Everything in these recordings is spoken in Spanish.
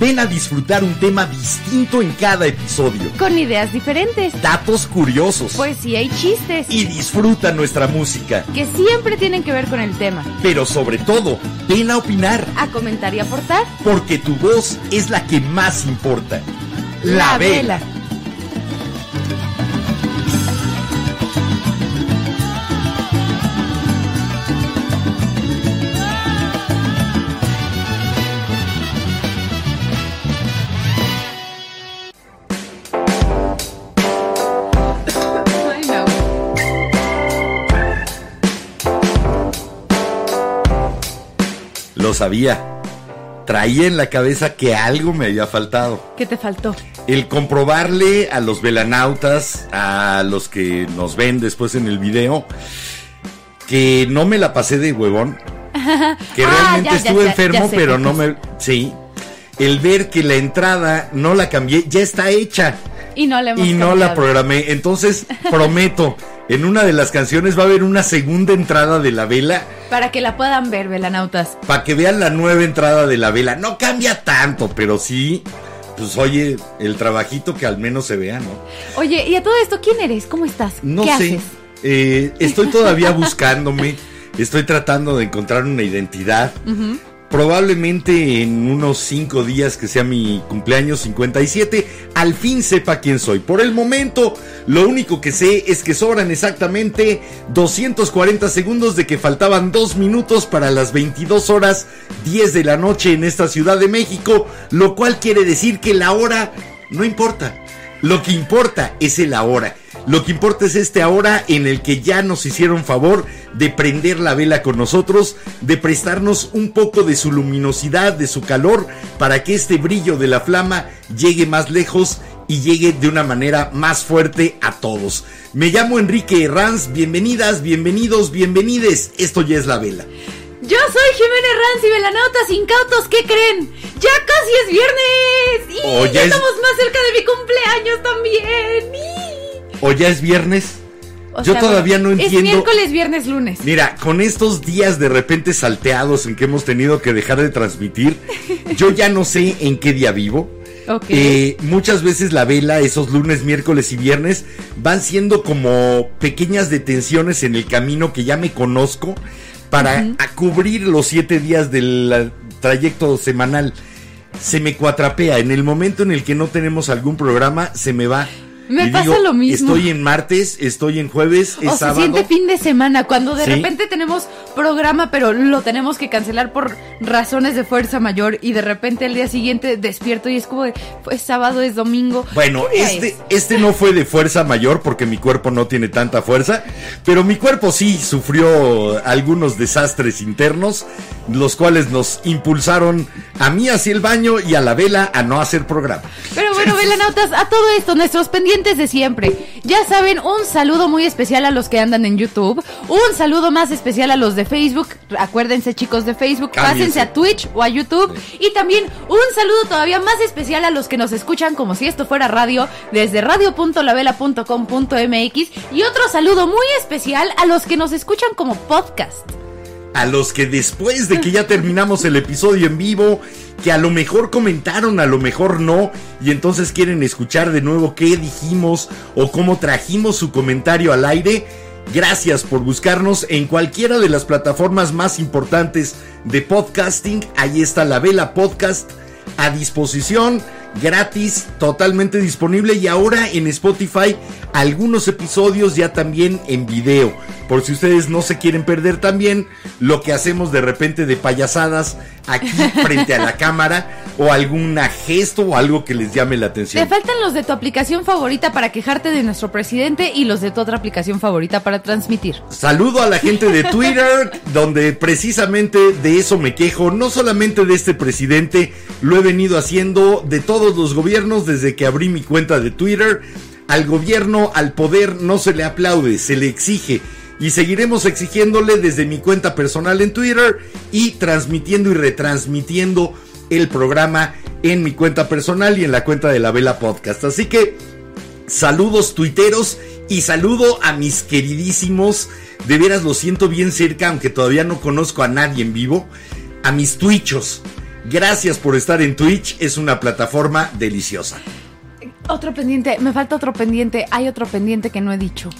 Vela. Ven a disfrutar un tema distinto en cada episodio. Con ideas diferentes, Datos curiosos. poesía y chistes y disfruta nuestra música. que siempre tienen que ver con el tema. Pero sobre todo, ven a opinar, A comentar y aportar. porque tu voz es la que más importa. La Vela. Ay, sabía. Traía en la cabeza que algo me había faltado. ¿Qué te faltó? El comprobarle a los velanautas, a los que nos ven después en el video, que no me la pasé de huevón. Que Ah, realmente ya, estuve ya, enfermo, ya pero no me... Sí. El ver que la entrada no la cambié, ya está hecha. Y no le hemos y no la programé. Entonces, prometo, en una de las canciones va a haber una segunda entrada de la vela Para que la puedan ver, velanautas. para que vean la nueva entrada de la vela. No cambia tanto, pero sí, pues oye, el trabajito que al menos se vea, ¿no? Oye, y a todo esto, ¿quién eres? ¿Cómo estás? No ¿Qué sé. haces? eh, estoy todavía buscándome. Estoy tratando de encontrar una identidad. Probablemente en unos 5 días que sea mi cumpleaños 57, al fin sepa quién soy. Por el momento, lo único que sé es que sobran exactamente 240 segundos de que faltaban 2 minutos para las 22 horas 10 de la noche en esta Ciudad de México, lo cual quiere decir que la hora no importa. Lo que importa es el ahora. Lo que importa es este ahora en el que ya nos hicieron favor de prender la vela con nosotros, de prestarnos un poco de su luminosidad, de su calor, para que este brillo de la flama llegue más lejos y llegue de una manera más fuerte a todos. Me llamo Enrique Herranz, bienvenidas, bienvenidos, bienvenides. Esto ya es la vela. Yo soy Jimena Ranz y velanautas incautos, ¿qué creen? ¡Ya casi es viernes! ¡Y Oh, ya ya es- estamos más cerca de mi cumpleaños también! ¡Y! ¿O ya es viernes? O Yo sea, todavía no Es entiendo. miércoles, viernes, lunes. Mira, con estos días de repente salteados en que hemos tenido que dejar de transmitir, yo ya no sé en qué día vivo. Eh, muchas veces la vela, esos lunes, miércoles y viernes, van siendo como pequeñas detenciones en el camino que ya me conozco para a cubrir los siete días del trayecto semanal. Se me cuatrapea. En el momento en el que no tenemos algún programa, se me va. Me Y pasa lo mismo. Estoy en martes, estoy en jueves, es o se sábado. siente fin de semana cuando de Sí. repente tenemos programa pero lo tenemos que cancelar por razones de fuerza mayor y de repente el día siguiente despierto y es como de, pues sábado es domingo. Bueno, ¿Qué día este, es? este no fue de fuerza mayor porque mi cuerpo no tiene tanta fuerza, pero mi cuerpo sí sufrió algunos desastres internos, los cuales nos impulsaron a mí hacia el baño y a la vela a no hacer programa. Pero bueno, velanautas, a todo esto, nuestros pendientes de siempre. Ya saben, un saludo muy especial a los que andan en YouTube. Un saludo más especial a los de Facebook. Acuérdense, chicos de Facebook, Cámbiense. pásense a Twitch o a YouTube. Y también un saludo todavía más especial a los que nos escuchan como si esto fuera radio desde radio.lavela.com.mx. Y otro saludo muy especial a los que nos escuchan como podcast. A los que después de que ya terminamos el episodio en vivo, que a lo mejor comentaron, a lo mejor no, y entonces quieren escuchar de nuevo qué dijimos o cómo trajimos su comentario al aire, gracias por buscarnos en cualquiera de las plataformas más importantes de podcasting. Ahí está la Vela Podcast a disposición, gratis, totalmente disponible y ahora en Spotify algunos episodios ya también en video. Por si ustedes no se quieren perder también lo que hacemos de repente de payasadas aquí frente a la cámara o algún gesto o algo que les llame la Te atención. faltan los de tu aplicación favorita para quejarte de nuestro presidente y los de tu otra aplicación favorita para transmitir. Saludo a la gente de Twitter, donde precisamente de eso me quejo, no solamente de este presidente, lo he venido haciendo de todos los gobiernos desde que abrí mi cuenta de Twitter. Al gobierno, al poder, no se le aplaude, se le exige. y seguiremos exigiéndole desde mi cuenta personal en Twitter y transmitiendo y retransmitiendo el programa en mi cuenta personal y en la cuenta de la Vela Podcast. Así que saludos tuiteros y saludo a mis queridísimos, de veras lo siento bien cerca, aunque todavía no conozco a nadie en vivo, a mis twitchos. Gracias por estar en Twitch, es una plataforma deliciosa. Otro pendiente, me falta otro pendiente, hay otro pendiente que no he dicho.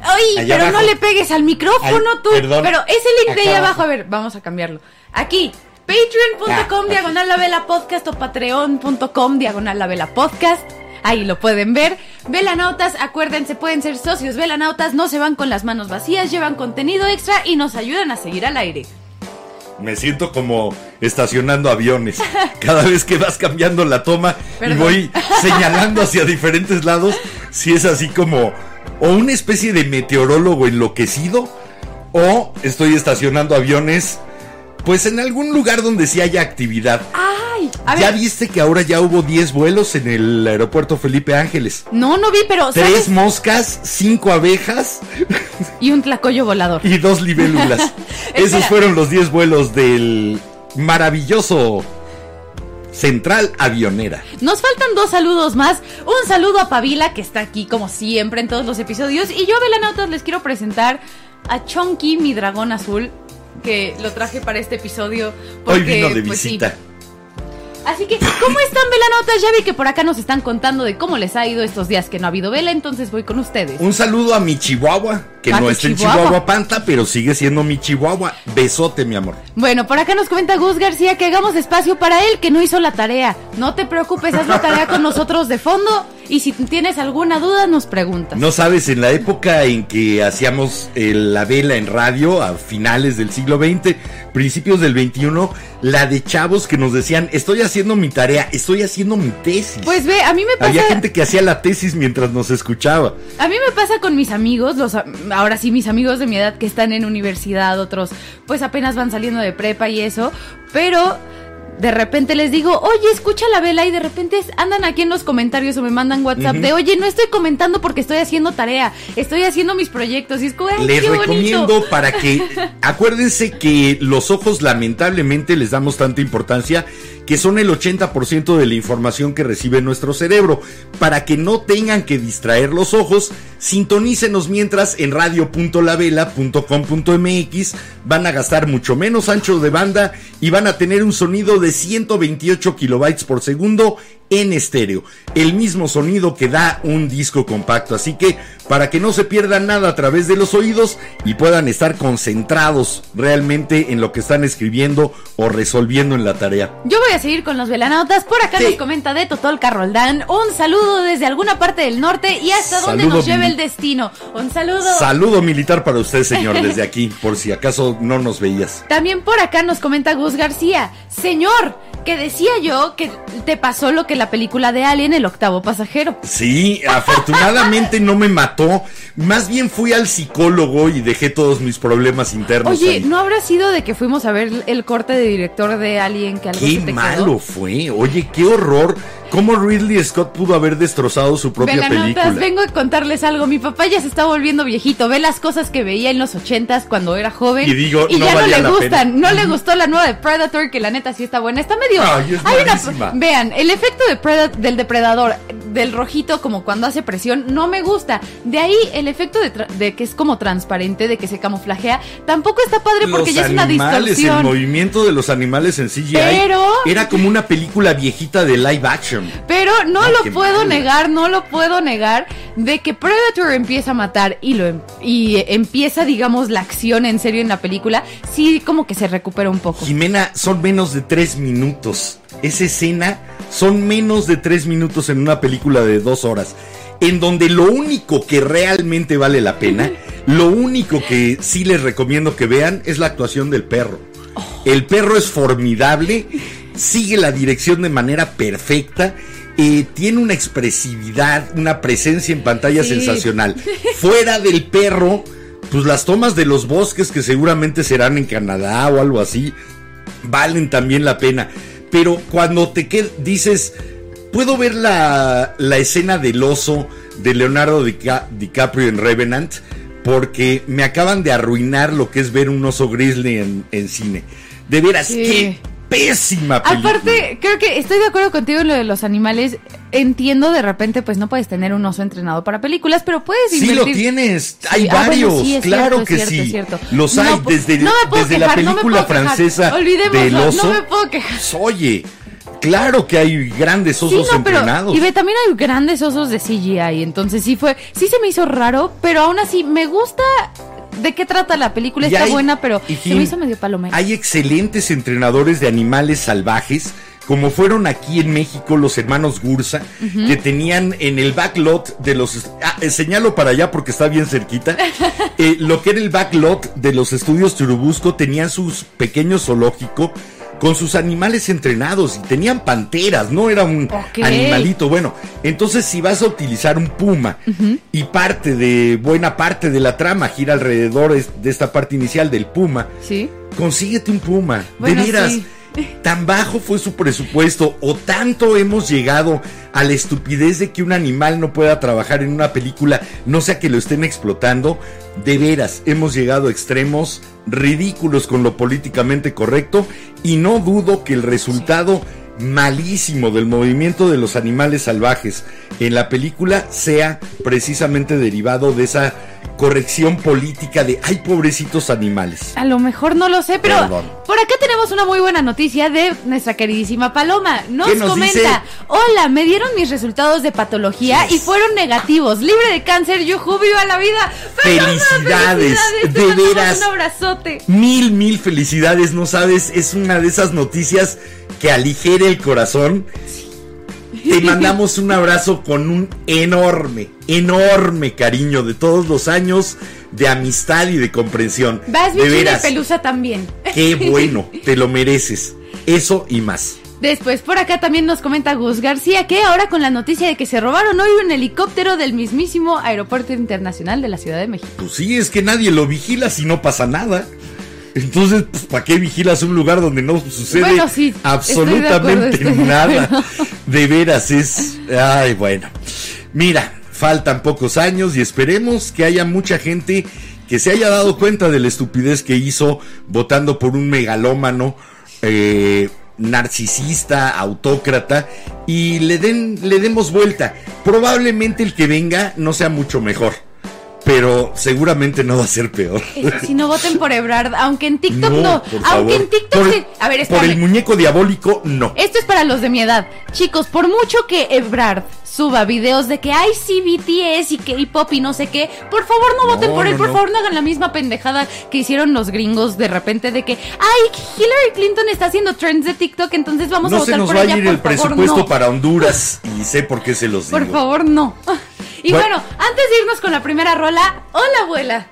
Ay, Allá pero no le pegues al micrófono Ay, tú. perdón. Pero ese link de ahí abajo. a ver, vamos a cambiarlo. Aquí, patreon.com Ah, diagonal la vela podcast o patreon.com diagonal la vela podcast. Ahí lo pueden ver. Velanautas, acuérdense, pueden ser socios velanautas, no se van con las manos vacías, llevan contenido extra y nos ayudan a seguir al aire. Me siento como estacionando aviones. Cada vez que vas cambiando la toma Perdón. y voy señalando hacia diferentes lados, si es así como o una especie de meteorólogo enloquecido o estoy estacionando aviones pues en algún lugar donde sí haya actividad. Ay, a ¿Ya viste que ahora ya hubo 10 vuelos en el aeropuerto Felipe Ángeles? No, no vi, pero Tres ¿sabes? moscas, cinco abejas Y un tlacoyo volador. y dos libélulas. Esos fueron los 10 vuelos del maravilloso Central Avionera. Nos faltan dos saludos más. Un saludo a Pavila, que está aquí como siempre en todos los episodios. Y yo, Velanautas, les quiero presentar a Chonky, mi dragón azul, que lo traje para este episodio. Hoy porque, vino de pues, sí. visita. Así que, ¿cómo están, Velanautas? Ya vi que por acá nos están contando de cómo les ha ido estos días que no ha habido vela, entonces voy con ustedes. Un saludo a mi Chihuahua, que no está en Chihuahua. Chihuahua Panta, pero sigue siendo mi Chihuahua. Besote, mi amor. Bueno, por acá nos comenta Gus García que hagamos espacio para él, que no hizo la tarea. No te preocupes, haz la tarea con nosotros de fondo. Y si tienes alguna duda, nos preguntas. No sabes, en la época en que hacíamos eh, la vela en radio, a finales del siglo XX, principios del XXI, la de chavos que nos decían, estoy haciendo mi tarea, estoy haciendo mi tesis. Pues ve, a mí me pasa. Había gente que hacía la tesis mientras nos escuchaba. A mí me pasa con mis amigos, los ahora sí mis amigos de mi edad que están en universidad, otros pues apenas van saliendo de prepa y eso, pero de repente les digo, oye, escucha la vela y de repente andan aquí en los comentarios o me mandan WhatsApp de, oye, no estoy comentando porque estoy haciendo tarea, estoy haciendo mis proyectos y es como, Les qué recomiendo bonito. para que acuérdense que los ojos lamentablemente les damos tanta importancia que son el 80% de la información que recibe nuestro cerebro. Para que no tengan que distraer los ojos, sintonícenos mientras en radio.lavela.com.mx van a gastar mucho menos ancho de banda y van a tener un sonido de 128 kilobytes por segundo en estéreo. El mismo sonido que da un disco compacto. Así que para que no se pierdan nada a través de los oídos y puedan estar concentrados realmente en lo que están escribiendo o resolviendo en la tarea. Yo voy a seguir con los velanautas. Por acá Sí. nos comenta de Totol Carroldán. Un saludo desde alguna parte del norte y hasta donde Saludo, nos lleve el destino. Un saludo. Saludo militar para usted, señor, desde aquí, por si acaso no nos veías. También por acá nos comenta Gus García. Señor, que decía yo que te pasó lo que la película de Alien, el octavo pasajero. Sí, afortunadamente no me mató. Más bien fui al psicólogo y dejé todos mis problemas internos. Oye, ahí. ¿no habrá sido de que fuimos a ver el corte de director de Alien que algo Qué se te malo quedó? fue. Oye, qué horror. ¿Cómo Ridley Scott pudo haber destrozado su propia Velanotas, película? vengo a contarles algo. Mi papá ya se está volviendo viejito. Ve las cosas que veía en los ochentas cuando era joven. Y digo, no ya no le gustan. pena. No le gustó la nueva de Predator, que la neta sí está buena. Está medio. Ay, es Hay una- vean, el efecto de Preda- del depredador, del rojito, como cuando hace presión, no me gusta. De ahí el efecto de, tra- de que es como transparente, de que se camuflajea, tampoco está padre porque los ya es una animales, el distorsión. movimiento de los animales en CGI Pero- era como una película viejita de live action. Pero no, lo puedo mala. negar, no lo puedo negar de que Predator empieza a matar y lo em- y empieza, digamos, la acción en serio en la película, sí como que se recupera un poco. Jimena, son menos de tres minutos. Esa escena son menos de tres minutos en una película de dos horas. En donde lo único que realmente vale la pena, lo único que sí les recomiendo que vean es la actuación del perro. El perro es formidable, sigue la dirección de manera perfecta, eh, tiene una expresividad, una presencia en pantalla Sí. sensacional. Fuera del perro, pues las tomas de los bosques que seguramente serán en Canadá o algo así, valen también la pena. Pero cuando te qued- dices, puedo ver la, la escena del oso de Leonardo Dica- DiCaprio en Revenant, porque me acaban de arruinar lo que es ver un oso grizzly en, en cine. De veras, Sí. qué pésima película. Aparte, creo que estoy de acuerdo contigo en lo de los animales. Entiendo de repente, pues no puedes tener un oso entrenado para películas, pero puedes Sí lo invertir. tienes, Sí, hay ah, bueno, varios, sí, claro cierto, que cierto, sí. cierto. Los No, hay po- desde, no desde quejar, la no película quejar. francesa del no oso. me puedo quejar. Pues, Oye, claro que hay grandes Sí, osos no, pero entrenados. y ve, también hay grandes osos de CGI, entonces sí fue, sí se me hizo raro, pero aún así me gusta de qué trata la película, Y está hay- buena, pero y se me hizo medio palomera. Hay excelentes entrenadores de animales salvajes, como fueron aquí en México los hermanos Gursa, que tenían en el backlot de los... Ah, eh, señalo para allá porque está bien cerquita. Eh, lo que era el backlot de los estudios Churubusco tenían sus pequeños zoológico con sus animales entrenados y tenían panteras, no era un animalito. Bueno, entonces si vas a utilizar un puma y parte de, buena parte de la trama gira alrededor de esta parte inicial del puma, Sí. consíguete un puma. Bueno, de veras, sí. tan bajo fue su presupuesto o tanto hemos llegado a la estupidez de que un animal no pueda trabajar en una película, no sea que lo estén explotando. De veras, hemos llegado a extremos ridículos con lo políticamente correcto y no dudo que el resultado malísimo del movimiento de los animales salvajes en la película sea precisamente derivado de esa corrección política de ay pobrecitos animales. A lo mejor no lo sé, pero Perdón. por acá tenemos una muy buena noticia de nuestra queridísima Paloma. Nos, ¿Qué nos comenta, dice? hola, me dieron mis resultados de patología Yes. y fueron negativos. Libre de cáncer, yujú, viva la vida. Paloma, Felicidades, Te de veras. Un abrazote. Mil, mil felicidades, no sabes, es una de esas noticias que aligere el corazón. Te mandamos un abrazo con un enorme, enorme cariño de todos los años de amistad y de comprensión. Vas de bichina y veras, pelusa también. qué bueno, te lo mereces. Eso y más. Después por acá también nos comenta Gus García que ahora con la noticia de que se robaron hoy un helicóptero del mismísimo Aeropuerto Internacional de la Ciudad de México. Pues sí, es que nadie lo vigila si no pasa nada. Entonces, pues, ¿para qué vigilas un lugar donde no sucede Bueno, sí, absolutamente de nada? De veras es... Ay, bueno. Mira, faltan pocos años y esperemos que haya mucha gente que se haya dado cuenta de la estupidez que hizo votando por un megalómano eh, narcisista, autócrata y le den le demos vuelta. Probablemente el que venga no sea mucho mejor, pero seguramente no va a ser peor. Si no voten por Ebrard, aunque en TikTok no, por aunque favor. en TikTok Por- sí. A ver, Por el espérame. muñeco diabólico, no. Esto es para los de mi edad. Chicos, por mucho que Ebrard suba videos de que hay sí BTS y K-pop y no sé qué, por favor no voten No, por él, no, por favor no hagan la misma pendejada que hicieron los gringos de repente de que, ay, Hillary Clinton está haciendo trends de TikTok, entonces vamos a No se votar nos por va a ella, ir por el favor, presupuesto para Honduras y sé por qué se los digo. Por favor, no. Y Bueno. bueno, antes de irnos con la primera rola, hola abuela.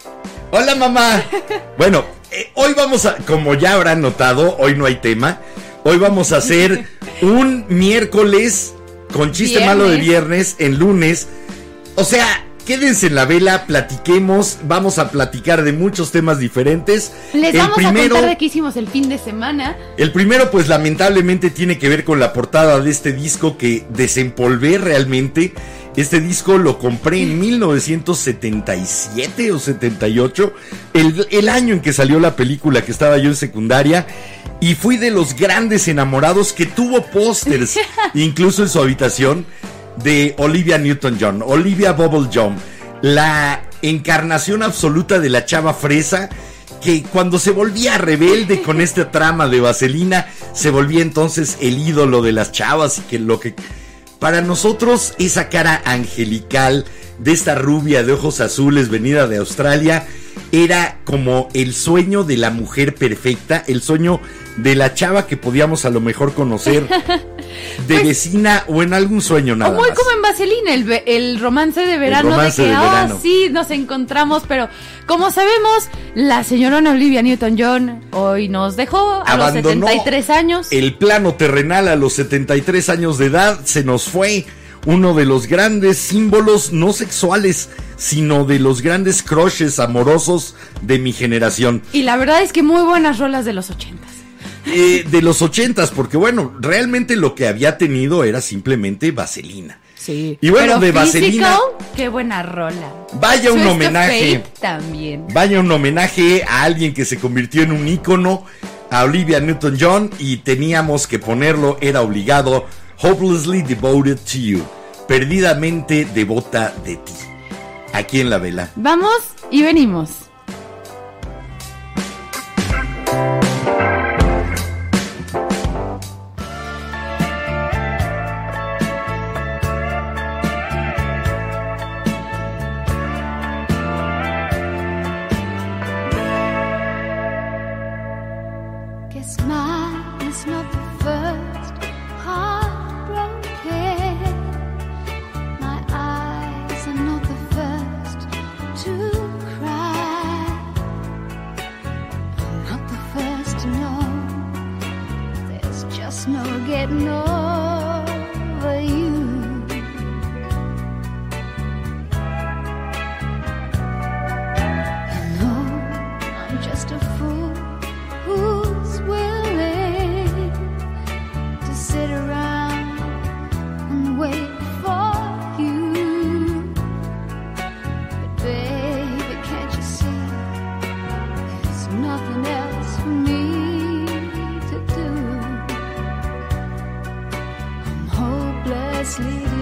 Hola mamá. Bueno, eh, hoy vamos a, como ya habrán notado, hoy no hay tema. Hoy vamos a hacer un miércoles con chiste Viernes. malo de viernes en lunes. O sea, quédense en la vela, platiquemos, vamos a platicar de muchos temas diferentes. Les el vamos primero, a contar de qué hicimos el fin de semana. el primero, pues lamentablemente tiene que ver con la portada de este disco que desempolvé realmente. Este disco lo compré en 1977 o 78, el, el año en que salió la película que estaba yo en secundaria. Y fui de los grandes enamorados que tuvo pósters, incluso en su habitación, de Olivia Newton-John, Olivia Bubble-John, la encarnación absoluta de la chava fresa que cuando se volvía rebelde con esta trama de Vaselina, se volvía entonces el ídolo de las chavas y que lo que para nosotros esa cara angelical de esta rubia de ojos azules venida de Australia era como el sueño de la mujer perfecta, el sueño de la chava que podíamos a lo mejor conocer de vecina o en algún sueño nada o muy más. como en Vaselina, el, el romance de verano romance de que, de verano. sí, nos encontramos, pero como sabemos, la señorona Olivia Newton-John hoy nos dejó a los Abandonó 73 años. El plano terrenal a los 73 años de edad se nos fue uno de los grandes símbolos no sexuales, sino de los grandes crushes amorosos de mi generación. Y la verdad es que muy buenas rolas de los 80 Eh, de los ochentas, porque bueno, realmente lo que había tenido era simplemente vaselina. Sí. Y bueno, Pero de Vaselina. Physical, qué buena rola. Vaya un homenaje. También. Vaya un homenaje a alguien que se convirtió en un ícono, a Olivia Newton-John, y teníamos que ponerlo, era obligado, Hopelessly Devoted to You, perdidamente devota de ti. Aquí en la vela. Vamos y venimos. Nothing else for me to do. I'm hopelessly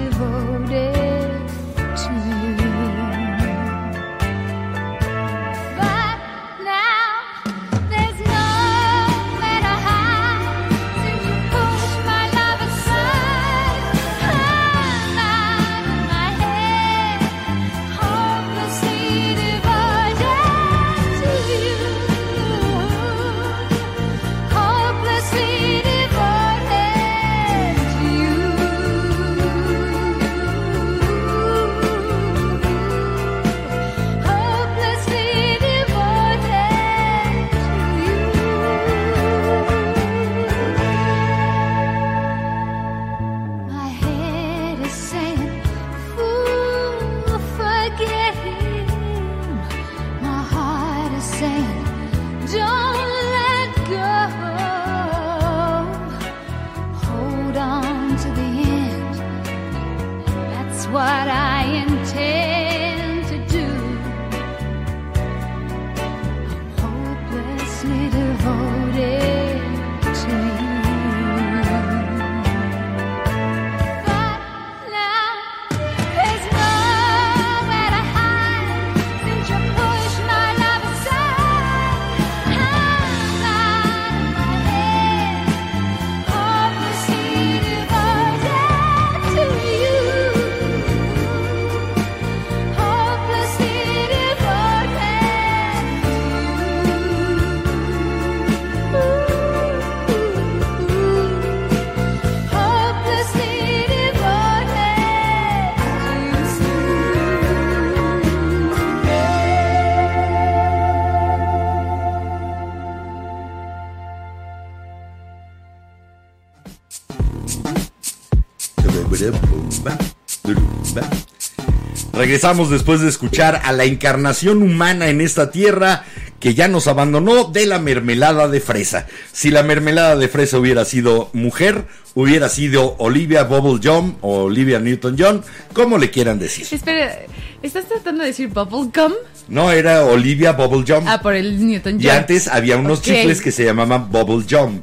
Regresamos después de escuchar a la encarnación humana en esta tierra que ya nos abandonó de la mermelada de fresa. Si la mermelada de fresa hubiera sido mujer, hubiera sido Olivia Bubblegum o Olivia Newton-John, como le quieran decir. Espera, ¿estás tratando de decir bubblegum? No, era Olivia Bubblegum. Ah, por el Newton y antes había unos Ok. chicles que se llamaban Bubblegum.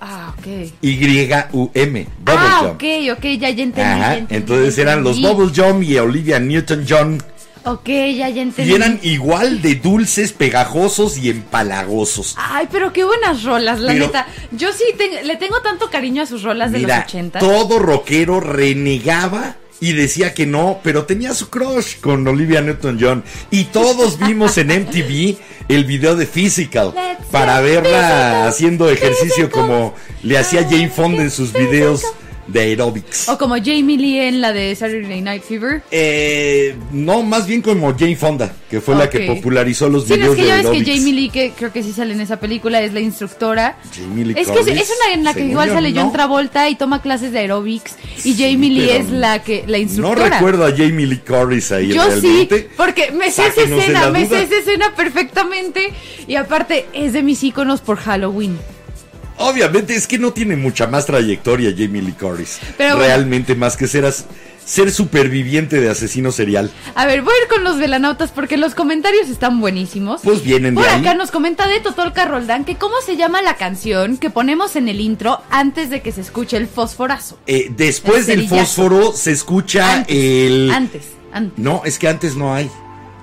Ah, ok. Y-U-M. Ah, Bubblegum. ok, ok, ya, ya entendí. Ajá, ya entendí, entonces ya eran los entendí. Bubblegum y Olivia Newton-John. Ok, ya, ya entendí. Y eran igual de dulces, pegajosos y empalagosos. Ay, pero qué buenas rolas, la Pero- neta. Yo sí te- le tengo tanto cariño a sus rolas de los 80. todo rockero renegaba y decía que no, pero tenía su crush con Olivia Newton-John. Y todos vimos en MTV el video de Physical para verla haciendo ejercicio como le hacía Jane Fonda en sus videos de aerobics. O como Jamie Lee en la de Saturday Night Fever. Eh, no, más bien como Jane Fonda, que fue la que popularizó los Sí, no, videos es que de ya ves que. Jamie Lee, que creo que sí sale en esa película, es la instructora. Jamie Lee es que es, una en la que igual sale John no. Travolta y toma clases de aerobics. Y Sí, Jamie Lee es la que la No instructora. recuerdo a Jamie Lee Curtis ahí Yo sí, realmente. porque me sé esa escena, me sé esa escena perfectamente. Y aparte, es de mis iconos por Halloween. Obviamente es que no tiene mucha más trayectoria Jamie Lee Curtis. Pero bueno. Realmente más que ser ser superviviente de asesino serial. A ver, voy a ir con los velanautas porque los comentarios están buenísimos. Pues vienen de Por ahí. acá nos comenta de Totolca Roldán que cómo se llama la canción que ponemos en el intro antes de que se escuche el fosforazo. Eh, después El del fósforo se escucha Antes, el... Antes, antes. No, es que antes no hay.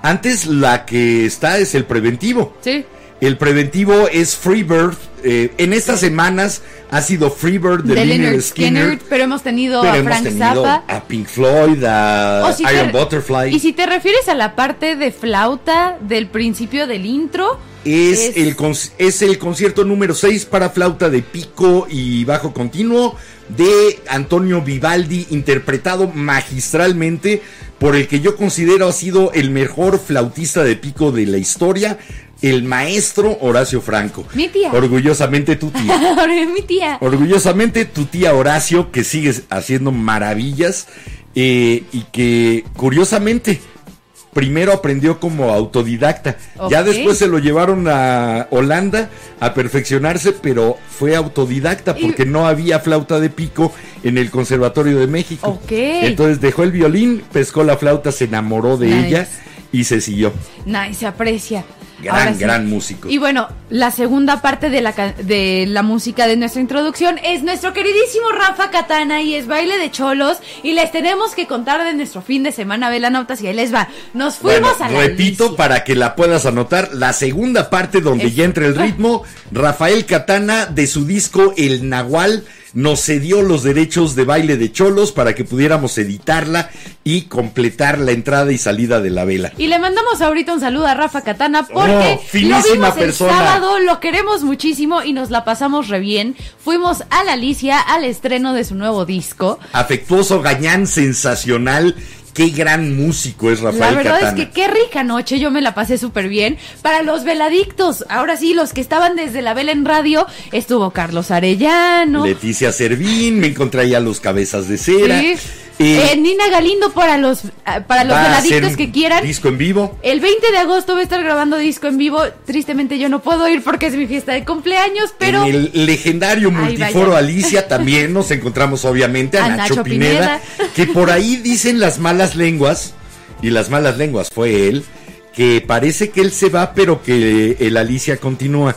Antes la que está es el preventivo. Sí. El preventivo es Freebird. eh, en estas semanas ha sido Freebird de, De Leonard Skinner. Skinner, pero hemos tenido pero a hemos Frank tenido Zappa. a Pink Floyd, a te- Iron Butterfly. Y si te refieres a la parte de flauta del principio del intro, Es, Es- El, es el concierto número 6 para flauta de pico y bajo continuo de Antonio Vivaldi, interpretado magistralmente por el que yo considero ha sido el mejor flautista de pico de la historia, el maestro Horacio Franco. Mi tía. Orgullosamente tu tía. Mi tía. Orgullosamente tu tía Horacio, que sigue haciendo maravillas eh, y que curiosamente primero aprendió como autodidacta. Ya después se lo llevaron a Holanda a perfeccionarse, pero fue autodidacta Y- porque no había flauta de pico en el Conservatorio de México. Ok. Entonces dejó el violín, pescó la flauta, se enamoró de Nice. ella y se siguió. Nice, se aprecia. Gran, sí. gran músico. Y bueno, la segunda parte de la, de la música de nuestra introducción es nuestro queridísimo Rafa Katana y es baile de cholos. Y les tenemos que contar de nuestro fin de semana, Velanautas, y ahí les va. Nos fuimos Bueno, a la repito Alicia. para que la puedas anotar, la segunda parte donde Es- ya entra el ritmo, Rafael Catana de su disco El Nahual nos cedió los derechos de baile de cholos para que pudiéramos editarla y completar la entrada y salida de la vela. Y le mandamos ahorita un saludo a Rafa Katana porque Oh, lo vimos persona. el sábado, lo queremos muchísimo y nos la pasamos re bien. Fuimos a la Alicia al estreno de su nuevo disco. Afectuoso, gañán, sensacional, qué gran músico es Rafael La verdad Catana. es que qué rica noche, yo me la pasé súper bien. Para los veladictos, ahora sí, los que estaban desde la vela en radio, estuvo Carlos Arellano. Leticia Servín, me encontré ahí a los cabezas de cera. sí. Eh, Eh, Nina Galindo para los, ah, para los un que quieran. Disco en vivo. El 20 de agosto voy a estar grabando disco en vivo. Tristemente yo no puedo ir porque es mi fiesta de cumpleaños, pero En el legendario multiforo. Alicia también nos encontramos obviamente a, A Nacho, Nacho Pineda, Pineda. que por ahí dicen las malas lenguas, y las malas lenguas fue él, que parece que él se va pero que el Alicia continúa.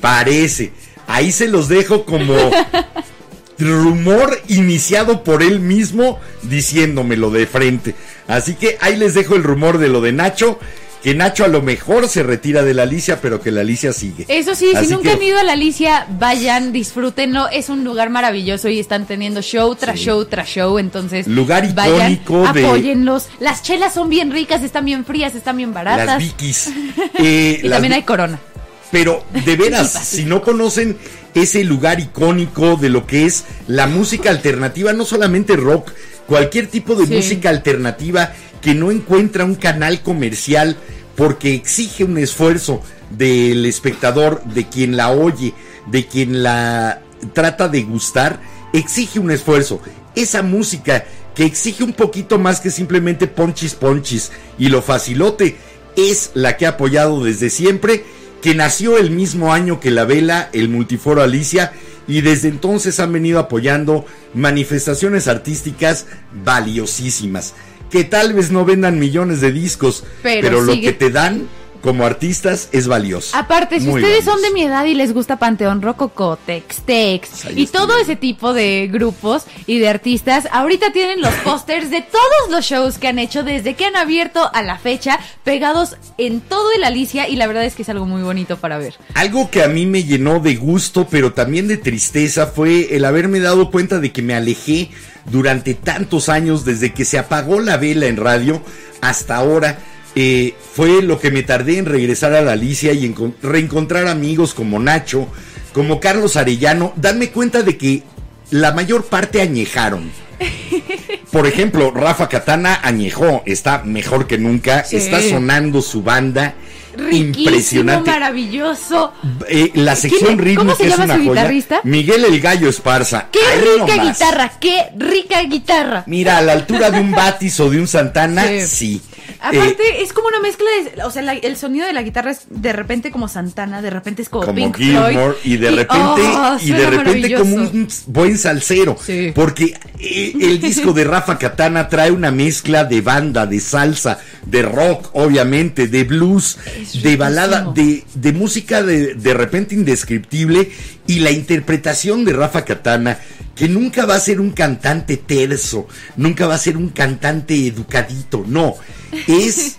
Parece. Ahí se los dejo como rumor iniciado por él mismo diciéndomelo de frente. Así que ahí les dejo el rumor de lo de Nacho. Que Nacho a lo mejor se retira de la Alicia, pero que la Alicia sigue. Eso sí, Así si nunca que- han ido a la Alicia, vayan, disfrútenlo. Es un lugar maravilloso y están teniendo show tras Sí. show tras show. Entonces, Lugar vayan, icónico de- apóyenlos. Las chelas son bien ricas, están bien frías, están bien baratas. Las Vikis. Eh, y las también hay corona. Pero de veras, Sí, si no conocen ese lugar icónico de lo que es la música alternativa, no solamente rock, cualquier tipo de Sí. música alternativa que no encuentra un canal comercial porque exige un esfuerzo del espectador, de quien la oye, de quien la trata de gustar, exige un esfuerzo. Esa música que exige un poquito más que simplemente ponchis ponchis y lo facilote, es la que ha apoyado desde siempre, que nació el mismo año que la vela, el multiforo Alicia, y desde entonces han venido apoyando manifestaciones artísticas valiosísimas, que tal vez no vendan millones de discos, Pero pero, lo que te dan como artistas es valioso. Aparte, si Muy ustedes son de mi edad y les gusta Panteón Rococó, Tex Tex Ahí y todo ese tipo de grupos y de artistas, ahorita tienen los pósters de todos los shows que han hecho desde que han abierto a la fecha, pegados en todo el Alicia y la verdad es que es algo muy bonito para ver. Algo que a mí me llenó de gusto, pero también de tristeza, fue el haberme dado cuenta de que me alejé durante tantos años, desde que se apagó la vela en radio hasta ahora. Eh, fue lo que me tardé en regresar a la Alicia y encon- reencontrar amigos como Nacho, como Carlos Arellano, darme cuenta de que la mayor parte añejaron. Por ejemplo, Rafa Katana añejó, está mejor que nunca, Sí. está sonando su banda. Riquísimo, impresionante. maravilloso. Eh, la sección ¿Quién- ritmo cómo se que es llama una su joya. guitarrista? Miguel el Gallo Esparza. ¡Qué Ahí rica nomás. guitarra! ¡Qué rica guitarra! Mira, a la altura de un Batis o de un Santana, Sí. sí. Aparte, es como una mezcla de. O sea, la- el sonido de la guitarra es de repente como Santana, de repente es como, como Pink Gilmore Floyd. y de repente oh, y de repente como un buen salsero Sí. porque eh, el disco de Rafa Katana trae una mezcla de banda de salsa de rock obviamente de blues Es de balada de, de música de, de repente indescriptible y la interpretación de Rafa Katana que nunca va a ser un cantante terso nunca va a ser un cantante educadito no es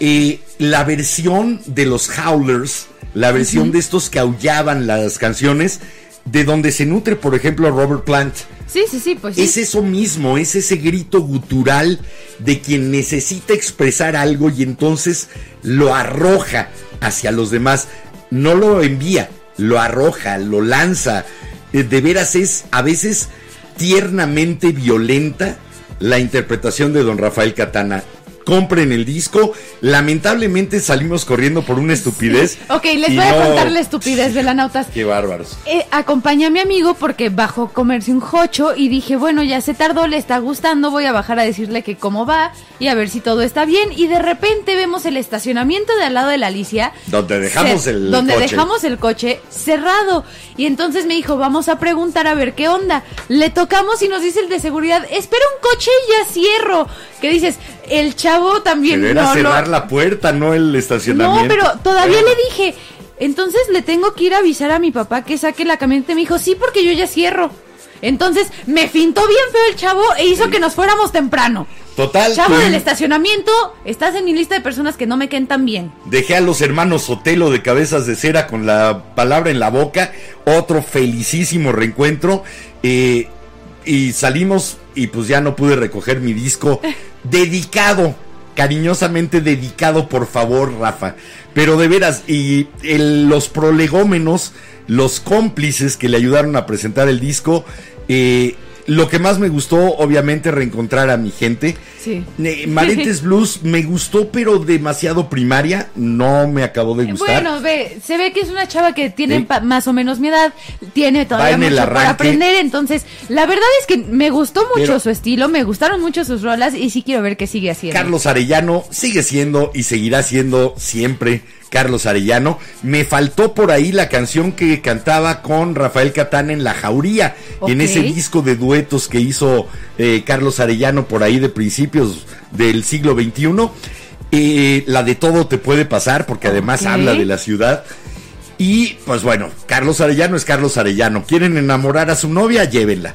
eh, la versión de los Howlers, la versión de estos que aullaban las canciones, de donde se nutre, por ejemplo, Robert Plant. Sí, sí, sí, pues sí. Es eso mismo, es ese grito gutural de quien necesita expresar algo y entonces lo arroja hacia los demás. No lo envía, lo arroja, lo lanza. Eh, De veras es a veces tiernamente violenta la interpretación de don Rafael Catana. Compren el disco. Lamentablemente salimos corriendo por una estupidez. Ok, les voy a no- contar la estupidez de la nautas. Qué bárbaros. Eh, acompañé a mi amigo porque bajó a comerse un jocho y dije, bueno, ya se tardó, le está gustando, voy a bajar a decirle que cómo va y a ver si todo está bien. Y de repente vemos el estacionamiento de al lado de la Alicia. Donde dejamos el Donde coche. dejamos el coche cerrado. Y entonces me dijo, vamos a preguntar a ver qué onda. Le tocamos y nos dice el de seguridad, espera un coche y ya cierro. Que dices, el chavo también Pero era no cerrar la puerta, no el estacionamiento. no, pero todavía le dije, entonces le tengo que ir a avisar a mi papá que saque la camioneta. Me dijo, sí, porque yo ya cierro. Entonces me fintó bien feo el chavo e hizo que nos fuéramos temprano. Total. Chavo tú- del estacionamiento, estás en mi lista de personas que no me queden tan bien. Dejé a los hermanos Sotelo de cabezas de cera con la palabra en la boca. Otro felicísimo reencuentro. eh, y salimos y pues ya no pude recoger mi disco dedicado. Cariñosamente dedicado, por favor, Rafa. Pero de veras, y los prolegómenos, los cómplices que le ayudaron a presentar el disco, eh, lo que más me gustó, obviamente, reencontrar a mi gente. Sí. Eh, Maretes Blues me gustó, pero demasiado primaria. No me acabó de gustar. Bueno, ve, se ve que es una chava que tiene más o menos mi edad, tiene todavía mucho para aprender, entonces la verdad es que me gustó mucho Pero- su estilo, me gustaron mucho sus rolas y sí quiero ver qué sigue haciendo. Carlos Arellano sigue siendo y seguirá siendo siempre Carlos Arellano. Me faltó por ahí la canción que cantaba con Rafael Catán en La Jauría, en ese disco de duetos que hizo eh, Carlos Arellano por ahí de principios del siglo XXI. Eh, la de todo te puede pasar, porque además habla de la ciudad. Y pues bueno, Carlos Arellano es Carlos Arellano. ¿Quieren enamorar a su novia? Llévenla.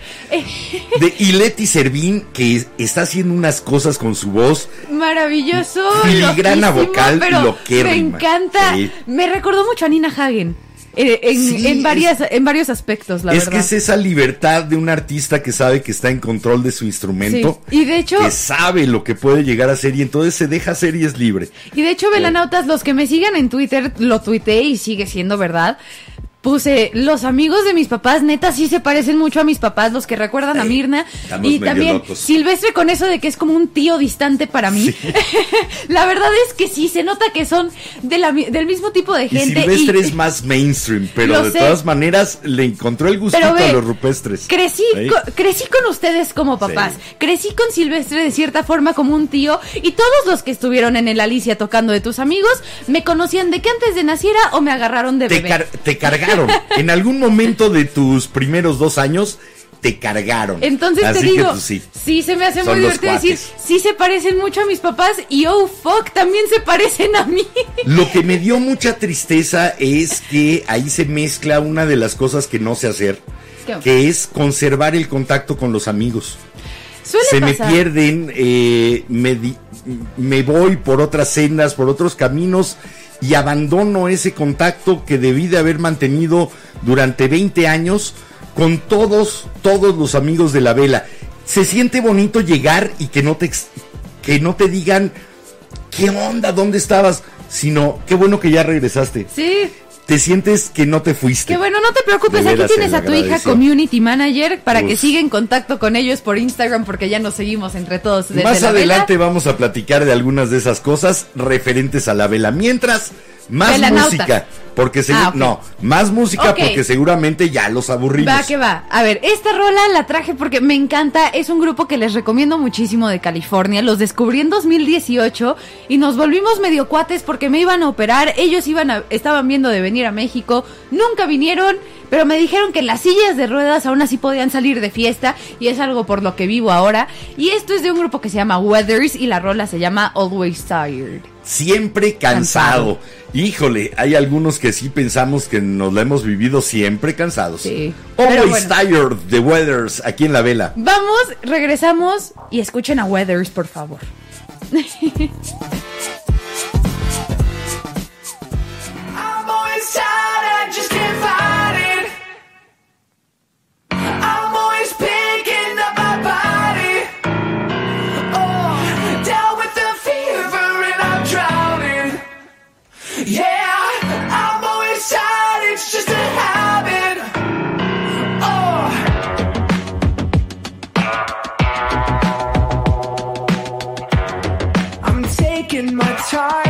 De, y Leti Servín, que está haciendo unas cosas con su voz. Maravilloso. Filigrana vocal pero loquérrima. Me encanta. Sí. Me recordó mucho a Nina Hagen. Eh, en, Sí, en varias, en varios aspectos, la es verdad. que es esa libertad de un artista que sabe que está en control de su instrumento. Sí, y de hecho- Que sabe lo que puede llegar a ser y entonces se deja hacer y es libre. Y de hecho, Velanautas, los que me sigan en Twitter, lo tuiteé y sigue siendo verdad. Puse, los amigos de mis papás, neta, sí se parecen mucho a mis papás, los que recuerdan a Mirna. estamos Y también locos. Silvestre con eso de que es como un tío distante para mí. la verdad es que sí, se nota que son de la mi- del mismo tipo de Y gente. Silvestre y- es más mainstream, pero de sé. todas maneras le encontró el gustito ve, a los rupestres. Crecí, crecí con ustedes como papás. Sí. Crecí con Silvestre de cierta forma como un tío. Y todos los que estuvieron en el Alicia tocando de tus amigos me conocían de que antes de naciera o me agarraron de te, bebé. car- te cargaron. En algún momento de tus primeros dos años, te cargaron. Entonces Así te digo, que sí. pues, sí. se me hace Son muy divertido decir, sí se parecen mucho a mis papás y oh fuck, también se parecen a mí. Lo que me dio mucha tristeza es que ahí se mezcla una de las cosas que no sé hacer, ¿Qué? que es conservar el contacto con los amigos. Suele se me pierden, eh, me, di- me voy por otras sendas, por otros caminos y abandono ese contacto que debí de haber mantenido durante 20 años con todos, todos los amigos de la vela. Se siente bonito llegar y que no te, que no te digan, ¿qué onda? ¿Dónde estabas? Sino, qué bueno que ya regresaste. Sí, Te sientes que no te fuiste. que bueno, no te preocupes, aquí tienes a tu hija community manager para que siga en contacto con ellos por Instagram porque ya nos seguimos entre todos. desde Más la vela. adelante vamos a platicar de algunas de esas cosas referentes a la vela. Mientras, más música. Porque segu- Ah, no, más música porque seguramente ya los aburrimos. Va que va. A ver, esta rola la traje porque me encanta. Es un grupo que les recomiendo muchísimo de California. Los descubrí en 2018 y nos volvimos medio cuates porque me iban a operar. Ellos iban a, estaban viendo de venir a México. Nunca vinieron, pero me dijeron que las sillas de ruedas aún así podían salir de fiesta y es algo por lo que vivo ahora. Y esto es de un grupo que se llama Weathers y la rola se llama Always Tired. Siempre cansado. Híjole, hay algunos que sí pensamos que nos la hemos vivido siempre cansados. Sí. Always bueno. tired, The Weathers, aquí en la vela. Vamos, regresamos y escuchen a Weathers, por favor. I'm always tired, I just try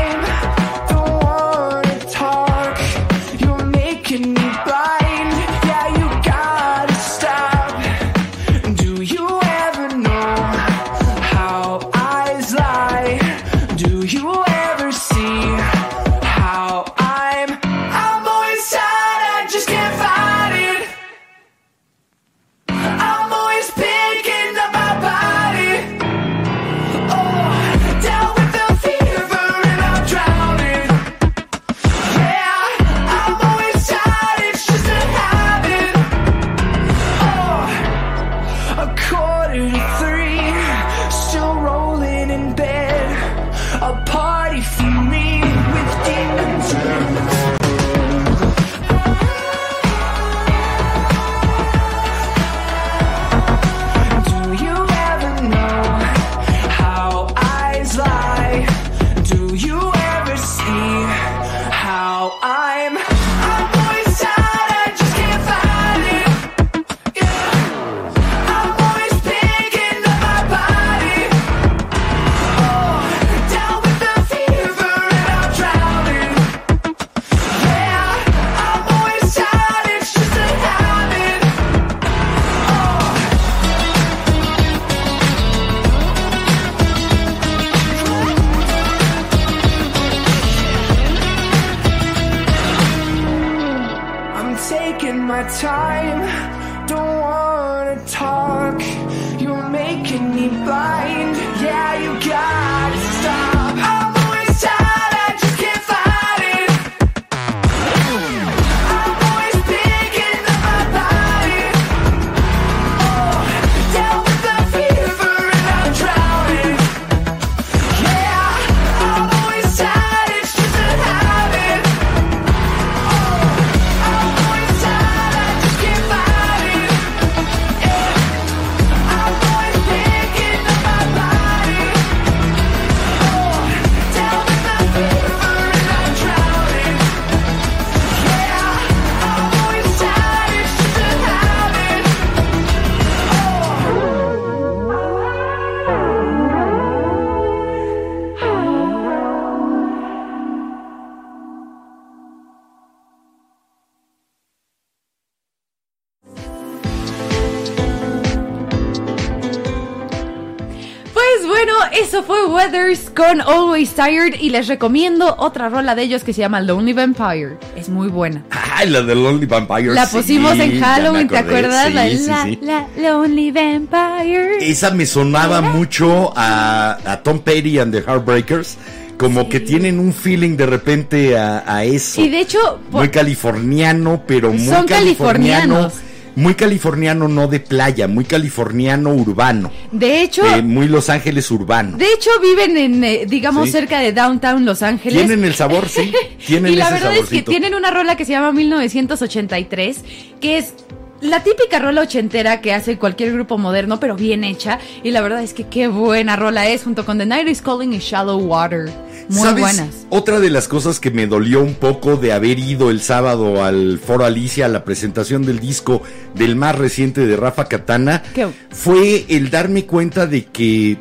Weathers con Always Tired y les recomiendo otra rola de ellos que se llama Lonely Vampire. Es muy buena. Ay, la de Lonely Vampire. La sí, pusimos en Halloween, ¿te acuerdas? sí, la, sí, la- la Lonely Vampire. Esa me sonaba mucho a, a Tom Petty and the Heartbreakers. Como que tienen un feeling de repente a, a eso. Y de hecho, muy californiano, pero muy Son californiano. californianos. Muy californiano, no de playa, muy californiano urbano. de hecho, Eh, muy Los Ángeles urbano. de hecho viven en, eh, digamos, Sí. cerca de Downtown Los Ángeles. Tienen el sabor, sí. Tienen y la ese verdad es que tienen una rola que se llama 1983, que es la típica rola ochentera que hace cualquier grupo moderno, pero bien hecha. Y la verdad es que qué buena rola es, junto con The Night is Calling y Shallow Water. Muy ¿Sabes? buenas. Otra de las cosas que me dolió un poco de haber ido el sábado al Foro Alicia a la presentación del disco del más reciente de Rafa Katana ¿Qué? fue el darme cuenta de que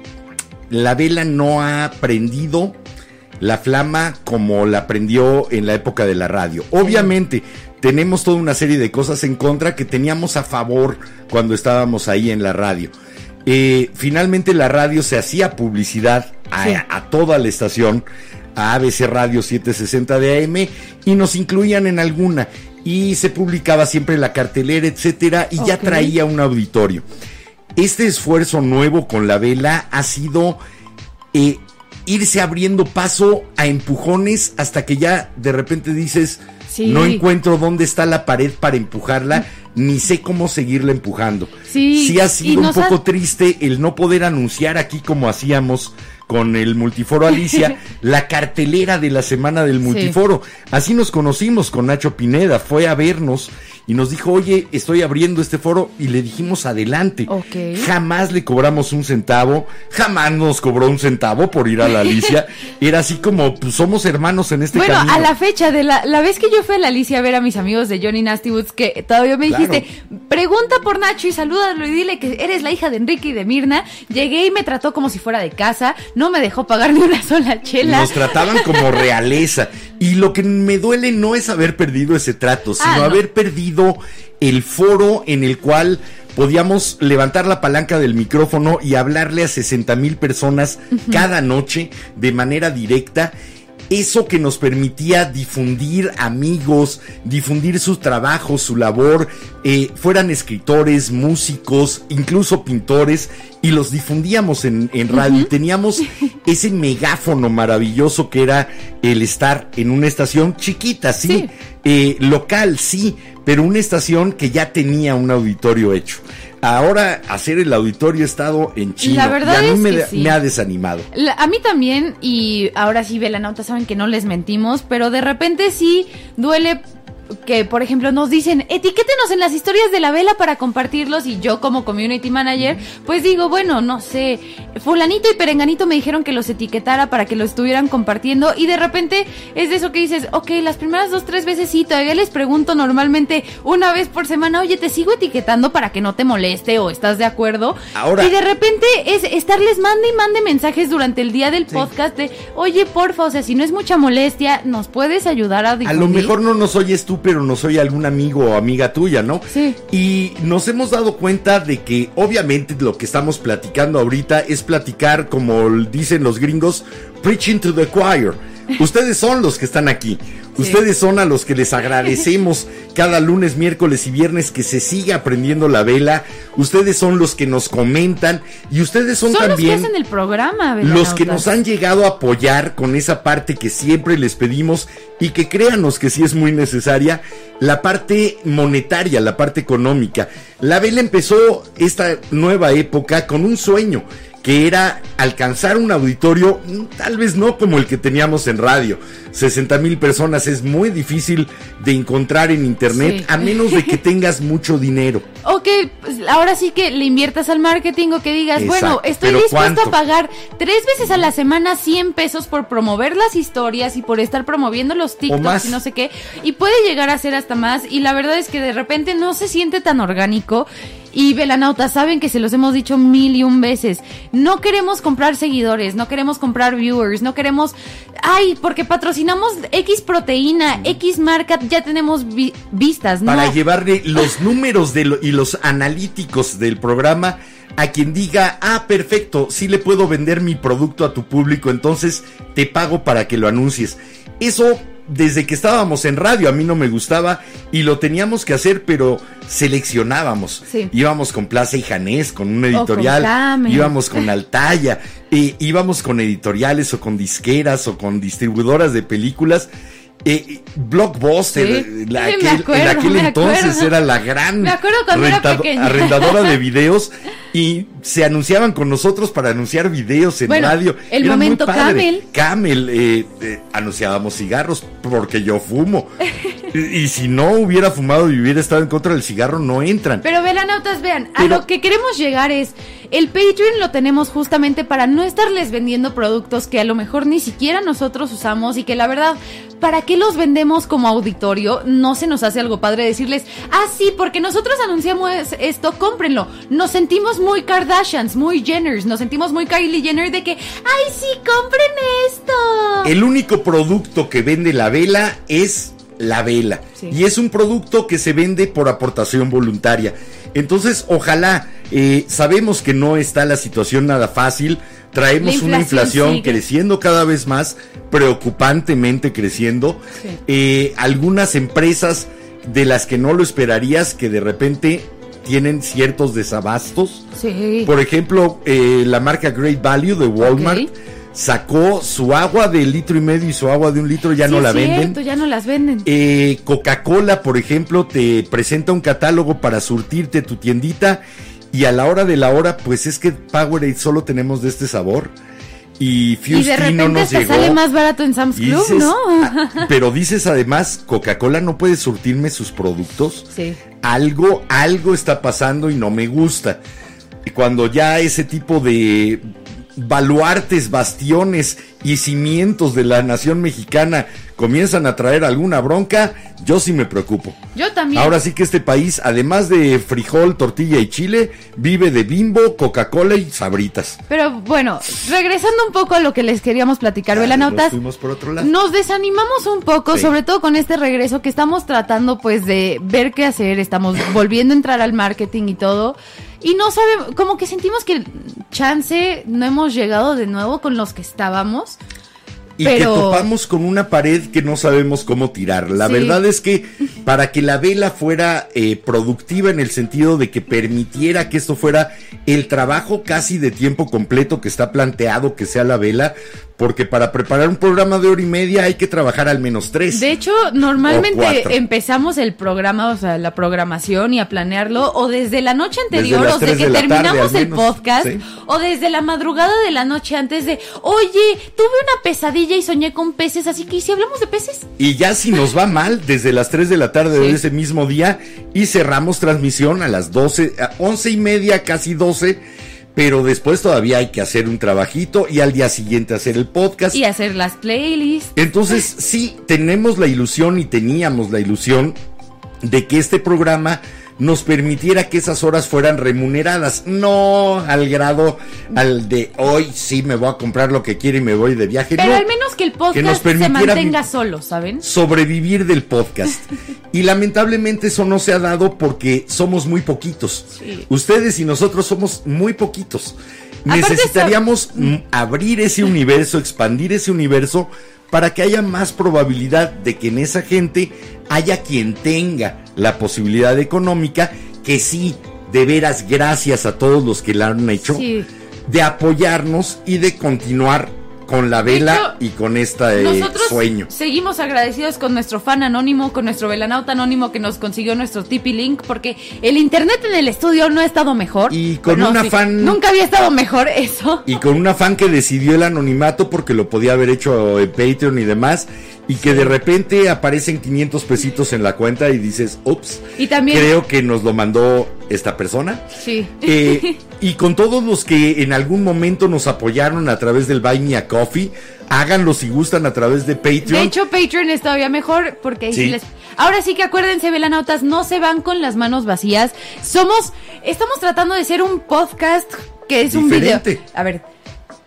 la vela no ha aprendido la flama como la prendió en la época de la radio. Obviamente, tenemos toda una serie de cosas en contra que teníamos a favor cuando estábamos ahí en la radio. Eh, finalmente la radio se hacía publicidad a, Sí. a toda la estación, a ABC Radio 760 de AM, y nos incluían en alguna. Y se publicaba siempre la cartelera, etcétera, y ya traía un auditorio. Este esfuerzo nuevo con la vela ha sido eh, irse abriendo paso a empujones hasta que ya de repente dices, No encuentro dónde está la pared para empujarla, ni sé cómo seguirla empujando. Sí, ha y sido un ha- poco triste el no poder anunciar aquí como hacíamos con el Multiforo Alicia, la cartelera de la semana del Multiforo. Así nos conocimos con Nacho Pineda, fue a vernos y nos dijo, oye, estoy abriendo este foro y le dijimos adelante. Ok. Jamás le cobramos un centavo, jamás nos cobró un centavo por ir a la Alicia. Era así como, pues somos hermanos en este Bueno, camino. a la fecha de la, la vez que yo fui a la Alicia a ver a mis amigos de Johnny Nasty Woods, que todavía me Claro. Dijiste, pregunta por Nacho y salúdalo y dile que eres la hija de Enrique y de Mirna. Llegué y me trató como si fuera de casa, no me dejó pagar ni una sola chela. Nos trataban como realeza. Y lo que me duele no es haber perdido ese trato, sino Ah, no. haber perdido el foro en el cual podíamos levantar la palanca del micrófono y hablarle a 60 mil personas cada noche de manera directa. Eso que nos permitía difundir amigos, difundir su trabajo, su labor, eh, fueran escritores, músicos, incluso pintores, y los difundíamos en, en radio. Y teníamos ese megáfono maravilloso que era el estar en una estación chiquita, sí, Sí. eh, local, sí, pero una estación que ya tenía un auditorio hecho. Ahora hacer el auditorio estado en chino. La verdad y a mí es me, sí. ha desanimado. La- a mí también, y ahora sí, Velanauta, saben que no les mentimos, pero de repente sí duele que, por ejemplo, nos dicen, etiquétenos en las historias de la vela para compartirlos, y yo como community manager, pues digo, bueno, no sé, fulanito y perenganito me dijeron que los etiquetara para que lo estuvieran compartiendo, y de repente es de eso que dices, ok, las primeras dos, tres veces sí, todavía les pregunto normalmente una vez por semana, oye, te sigo etiquetando para que no te moleste, o estás de acuerdo, Ahora- y de repente es estarles mande y mande mensajes durante el día del podcast de, oye, porfa, o sea, si no es mucha molestia, nos puedes ayudar a A difundir. lo mejor no nos oyes tú, pero nos oye algún amigo o amiga tuya, ¿no? Sí. Y nos hemos dado cuenta de que obviamente lo que estamos platicando ahorita es platicar, como dicen los gringos, preaching to the choir. Ustedes son los que están aquí. Ustedes son a los que les agradecemos cada lunes, miércoles y viernes que se siga aprendiendo la vela. Ustedes son los que nos comentan y ustedes son, Son los que también hacen el programa, los que nos han llegado a apoyar con esa parte que siempre les pedimos y que créanos que sí es muy necesaria, la parte monetaria, la parte económica. La vela empezó esta nueva época con un sueño que era alcanzar un auditorio, tal vez no como el que teníamos en radio. 60 mil personas es muy difícil de encontrar en internet Sí. a menos de que tengas mucho dinero. Ok, pues ahora sí que le inviertas al marketing o que digas, Exacto, bueno, estoy dispuesto ¿cuánto? a pagar tres veces a la semana 100 pesos por promover las historias y por estar promoviendo los. TikToks y no sé qué. Y puede llegar a ser hasta más. Y la verdad es que de repente no se siente tan orgánico. Y Velanautas, saben que se los hemos dicho mil y un veces. No queremos comprar seguidores, no queremos comprar viewers, no queremos. Ay, porque patrocinamos X proteína, X marca, ya tenemos vi- vistas, ¿no? para llevarle los números de lo- y los analíticos del programa a quien diga, ah, perfecto, sí le puedo vender mi producto a tu público, entonces te pago para que lo anuncies. Eso desde que estábamos en radio a mí no me gustaba y lo teníamos que hacer, pero seleccionábamos. Sí. Íbamos con Plaza y Janés, con un editorial, íbamos con Altaya, eh, íbamos con editoriales o con disqueras o con distribuidoras de películas. Eh, Blockbuster, Sí. la- Sí, me aquel- acuerdo, en aquel entonces era la gran era rentado- arrendadora de videos y se anunciaban con nosotros para anunciar videos en Bueno, radio. el Era momento. Camel. Camel, eh, eh, anunciábamos cigarros porque yo fumo. y, y si no hubiera fumado y hubiera estado en contra del cigarro, no entran. Pero velanautas, vean, a Pero- lo que queremos llegar es, el Patreon lo tenemos justamente para no estarles vendiendo productos que a lo mejor ni siquiera nosotros usamos y que la verdad, ¿para qué los vendemos como auditorio? No se nos hace algo padre decirles, ah, sí, porque nosotros anunciamos esto, cómprenlo. Nos sentimos muy Kardashians, muy Jenners, nos sentimos muy Kylie Jenner de que, ay, sí, compren esto. El único producto que vende la vela es la vela. Sí. Y es un producto que se vende por aportación voluntaria. Entonces, ojalá, eh, sabemos que no está la situación nada fácil. Traemos una inflación sigue. creciendo cada vez más, preocupantemente creciendo. Sí. Eh, algunas empresas de las que no lo esperarías, que de repente tienen ciertos desabastos. Sí. Por ejemplo, eh, la marca Great Value de Walmart sacó su agua de litro y medio y su agua de un litro ya Sí, no la cierto, venden. ya no las venden. Eh, Coca-Cola, por ejemplo, te presenta un catálogo para surtirte tu tiendita y a la hora de la hora, pues es que Powerade solo tenemos de este sabor y y Fuse de repente no nos llegó. sale más barato en Sam's Y Club, dices, ¿no? ah, pero dices además, Coca-Cola no puede surtirme sus productos. Sí. Algo, algo está pasando y no me gusta. Y cuando ya ese tipo de baluartes, bastiones y cimientos de la nación mexicana comienzan a traer alguna bronca, yo sí me preocupo. Yo también. Ahora sí que este país, además de frijol, tortilla y chile, vive de bimbo, Coca-Cola y sabritas. Pero bueno, regresando un poco a lo que les queríamos platicar, nos velanautas. fuimos por otro lado. Nos desanimamos un poco, Sí. sobre todo con este regreso que estamos tratando pues de ver qué hacer, estamos volviendo a entrar al marketing y todo. Y no sabemos, como que sentimos que chance no hemos llegado de nuevo con los que estábamos. Y Pero- que topamos con una pared que no sabemos cómo tirar. La Sí. verdad es que para que la vela fuera eh, productiva en el sentido de que permitiera que esto fuera el trabajo casi de tiempo completo que está planteado que sea la vela, porque para preparar un programa de hora y media hay que trabajar al menos tres. De hecho, normalmente empezamos el programa, o sea, la programación y a planearlo, o desde la noche anterior, o de tres que de tarde, terminamos el menos, podcast, sí. o desde la madrugada de la noche antes de, oye, tuve una pesadilla y soñé con peces, así que ¿y si hablamos de peces? Y ya si nos va mal, desde las 3 de la tarde Sí. de ese mismo día, y cerramos transmisión a las 12, a 11 y media, casi 12, pero después todavía hay que hacer un trabajito y al día siguiente hacer el podcast. Y hacer las playlists. Entonces, sí, tenemos la ilusión y teníamos la ilusión de que este programa nos permitiera que esas horas fueran remuneradas, no al grado al de hoy sí me voy a comprar lo que quiero y me voy de viaje. Pero no. al menos que el que podcast nos se mantenga solo, ¿saben? sobrevivir del podcast. Y lamentablemente eso no se ha dado porque somos muy poquitos. Sí. Ustedes y nosotros somos muy poquitos. Aparte Necesitaríamos mm, abrir ese universo, expandir ese universo para que haya más probabilidad de que en esa gente haya quien tenga la posibilidad económica que sí, de veras, gracias a todos los que la han hecho, Sí. de apoyarnos y de continuar con la vela y con este sueño. seguimos agradecidos con nuestro fan anónimo, con nuestro velanauta anónimo que nos consiguió nuestro Tipi Link, porque el internet en el estudio no ha estado mejor. Y con una fan- Nunca había estado mejor eso. Y con una fan que decidió el anonimato porque lo podía haber hecho en Patreon y demás. Y que de repente aparecen 500 pesitos en la cuenta y dices, ups, Y también- creo que nos lo mandó esta persona. Sí. Eh, y con todos los que en algún momento nos apoyaron a través del Buy Me a Coffee, háganlo si gustan a través de Patreon. De hecho, Patreon es todavía mejor porque ahí sí les... Ahora sí que acuérdense, velanautas, no se van con las manos vacías. Somos, estamos tratando de ser un podcast que es un video. Diferente. A ver,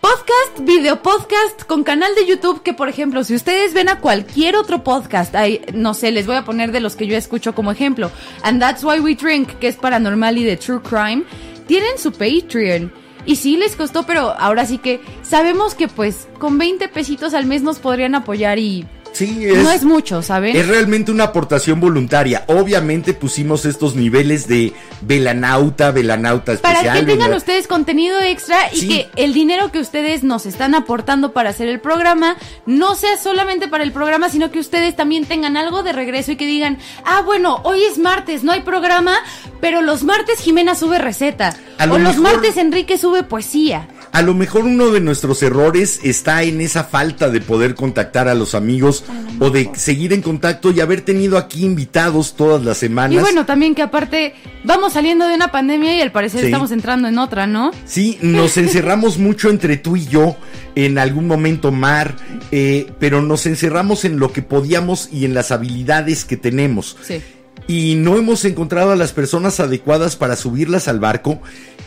podcast, video podcast con canal de YouTube que, por ejemplo, si ustedes ven a cualquier otro podcast, no sé, les voy a poner de los que yo escucho como ejemplo, And That's Why We Drink, que es paranormal y de True Crime, tienen su Patreon. Y sí les costó, pero ahora sí que sabemos que pues con 20 pesitos al mes nos podrían apoyar y sí, no es mucho, ¿saben? Es realmente una aportación voluntaria. Obviamente pusimos estos niveles de velanauta, velanauta para especial. que tengan ustedes contenido extra y Sí. que el dinero que ustedes nos están aportando para hacer el programa no sea solamente para el programa, sino que ustedes también tengan algo de regreso y que digan, ah, bueno, hoy es martes, no hay programa, pero los martes Jimena sube receta. Lo O los mejor- martes Enrique sube poesía. A lo mejor uno de nuestros errores está en esa falta de poder contactar a los amigos o de seguir en contacto y haber tenido aquí invitados todas las semanas. Y bueno, también que aparte vamos saliendo de una pandemia y al parecer Sí. estamos entrando en otra, ¿no? Sí, nos encerramos mucho entre tú y yo, en algún momento Mar, eh, pero nos encerramos en lo que podíamos y en las habilidades que tenemos. Sí. Y no hemos encontrado a las personas adecuadas para subirlas al barco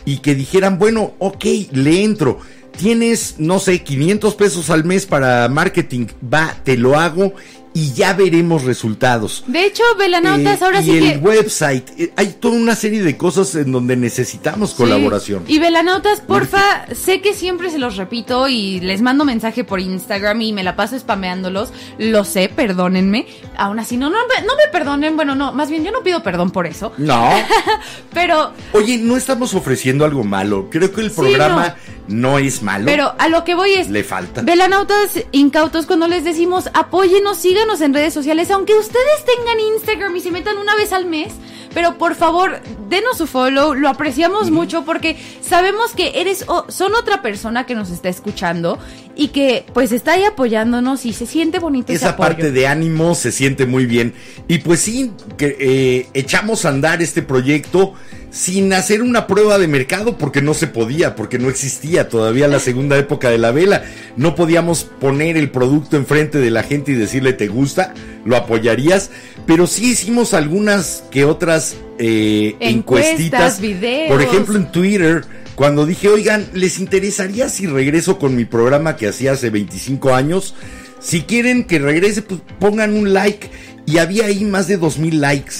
y que dijeran, bueno, ok, le entro. tienes, no sé, 500 pesos al mes para marketing, va, te lo hago y ya veremos resultados. De hecho, Velanautas, Eh, ahora y sí el que. website, eh, hay toda una serie de cosas en donde necesitamos Sí. colaboración. Y Velanautas, porfa, sé que siempre se los repito y les mando mensaje por Instagram y me la paso spameándolos. Lo sé, perdónenme. Aún así, no, no, no me perdonen. Bueno, no, más bien yo no pido perdón por eso. No, Pero, oye, no estamos ofreciendo algo malo. Creo que el Sí, programa no. es malo. pero a lo que voy es. Le falta. Velanautas incautos, cuando les decimos apóyenos, síganos en redes sociales, aunque ustedes tengan Instagram y se metan una vez al mes. Pero por favor, denos su follow, lo apreciamos mucho porque sabemos que eres o- son otra persona que nos está escuchando y que pues está ahí apoyándonos y se siente bonito ese Esa apoyo. parte de ánimo se siente muy bien. Y pues sí, que eh, echamos a andar este proyecto sin hacer una prueba de mercado porque no se podía, porque no existía todavía la segunda época de la vela. No podíamos poner el producto enfrente de la gente y decirle te gusta, lo apoyarías. Pero sí hicimos algunas que otras eh, encuestitas. videos. Por ejemplo, en Twitter, cuando dije, oigan, ¿les interesaría si regreso con mi programa que hacía hace 25 años? Si quieren que regrese, pues pongan un like. Y había ahí más de 2000 likes.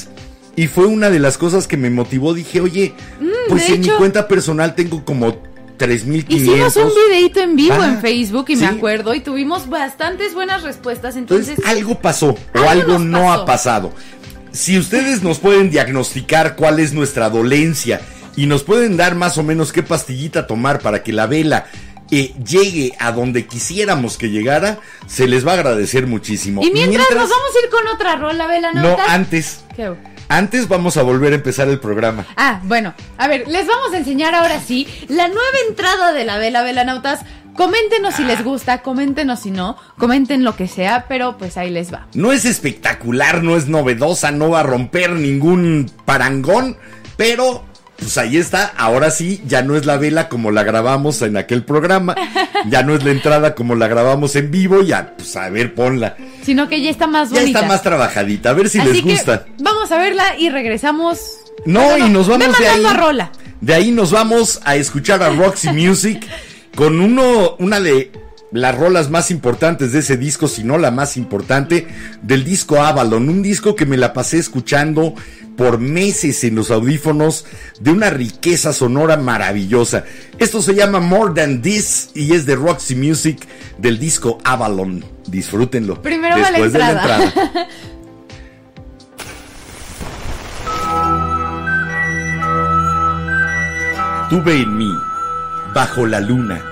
Y fue una de las cosas que me motivó. Dije, oye, pues Mm, de en mi cuenta personal tengo como 3500. Hicimos un videito en vivo Ah, en Facebook y sí. me acuerdo y tuvimos bastantes buenas respuestas. Entonces, Entonces, algo pasó o algo no pasó. ha pasado. Si ustedes nos pueden diagnosticar cuál es nuestra dolencia y nos pueden dar más o menos qué pastillita tomar para que la vela eh, llegue a donde quisiéramos que llegara, se les va a agradecer muchísimo. y mientras, nos vamos a ir con otra rola, Vela No, antes. ¿Qué? Antes vamos a volver a empezar el programa. Ah, bueno, a ver, les vamos a enseñar ahora sí la nueva entrada de la vela, velanautas. Coméntenos si les gusta, coméntenos si no, comenten lo que sea, pero pues ahí les va. No es espectacular, no es novedosa, no va a romper ningún parangón, pero pues ahí está. Ahora sí, ya no es la vela como la grabamos en aquel programa, ya no es la entrada como la grabamos en vivo, ya pues a ver, ponla. Sino que ya está más Ya bonita. está más trabajadita, a ver si Así les que gusta. vamos a verla y regresamos. No, Bueno, y nos vamos de ahí. a rola. De ahí nos vamos a escuchar a Roxy Music con uno, una de las rolas más importantes de ese disco, si no la más importante, del disco Avalon. Un disco que me la pasé escuchando por meses en los audífonos de una riqueza sonora maravillosa. Esto se llama More Than This y es de Roxy Music del disco Avalon. Disfrútenlo. Primero la Después de la entrada. Tuve en mí, bajo la luna,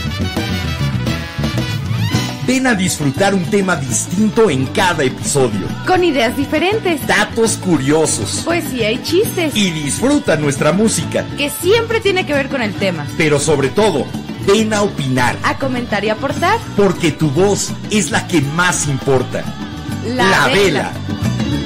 Ven a disfrutar un tema distinto en cada episodio, Con ideas diferentes, datos curiosos poesía y chistes. y disfruta nuestra música, que siempre tiene que ver con el tema. pero sobre todo, ven a opinar, A comentar y aportar. porque tu voz es la que más importa. La, vela. I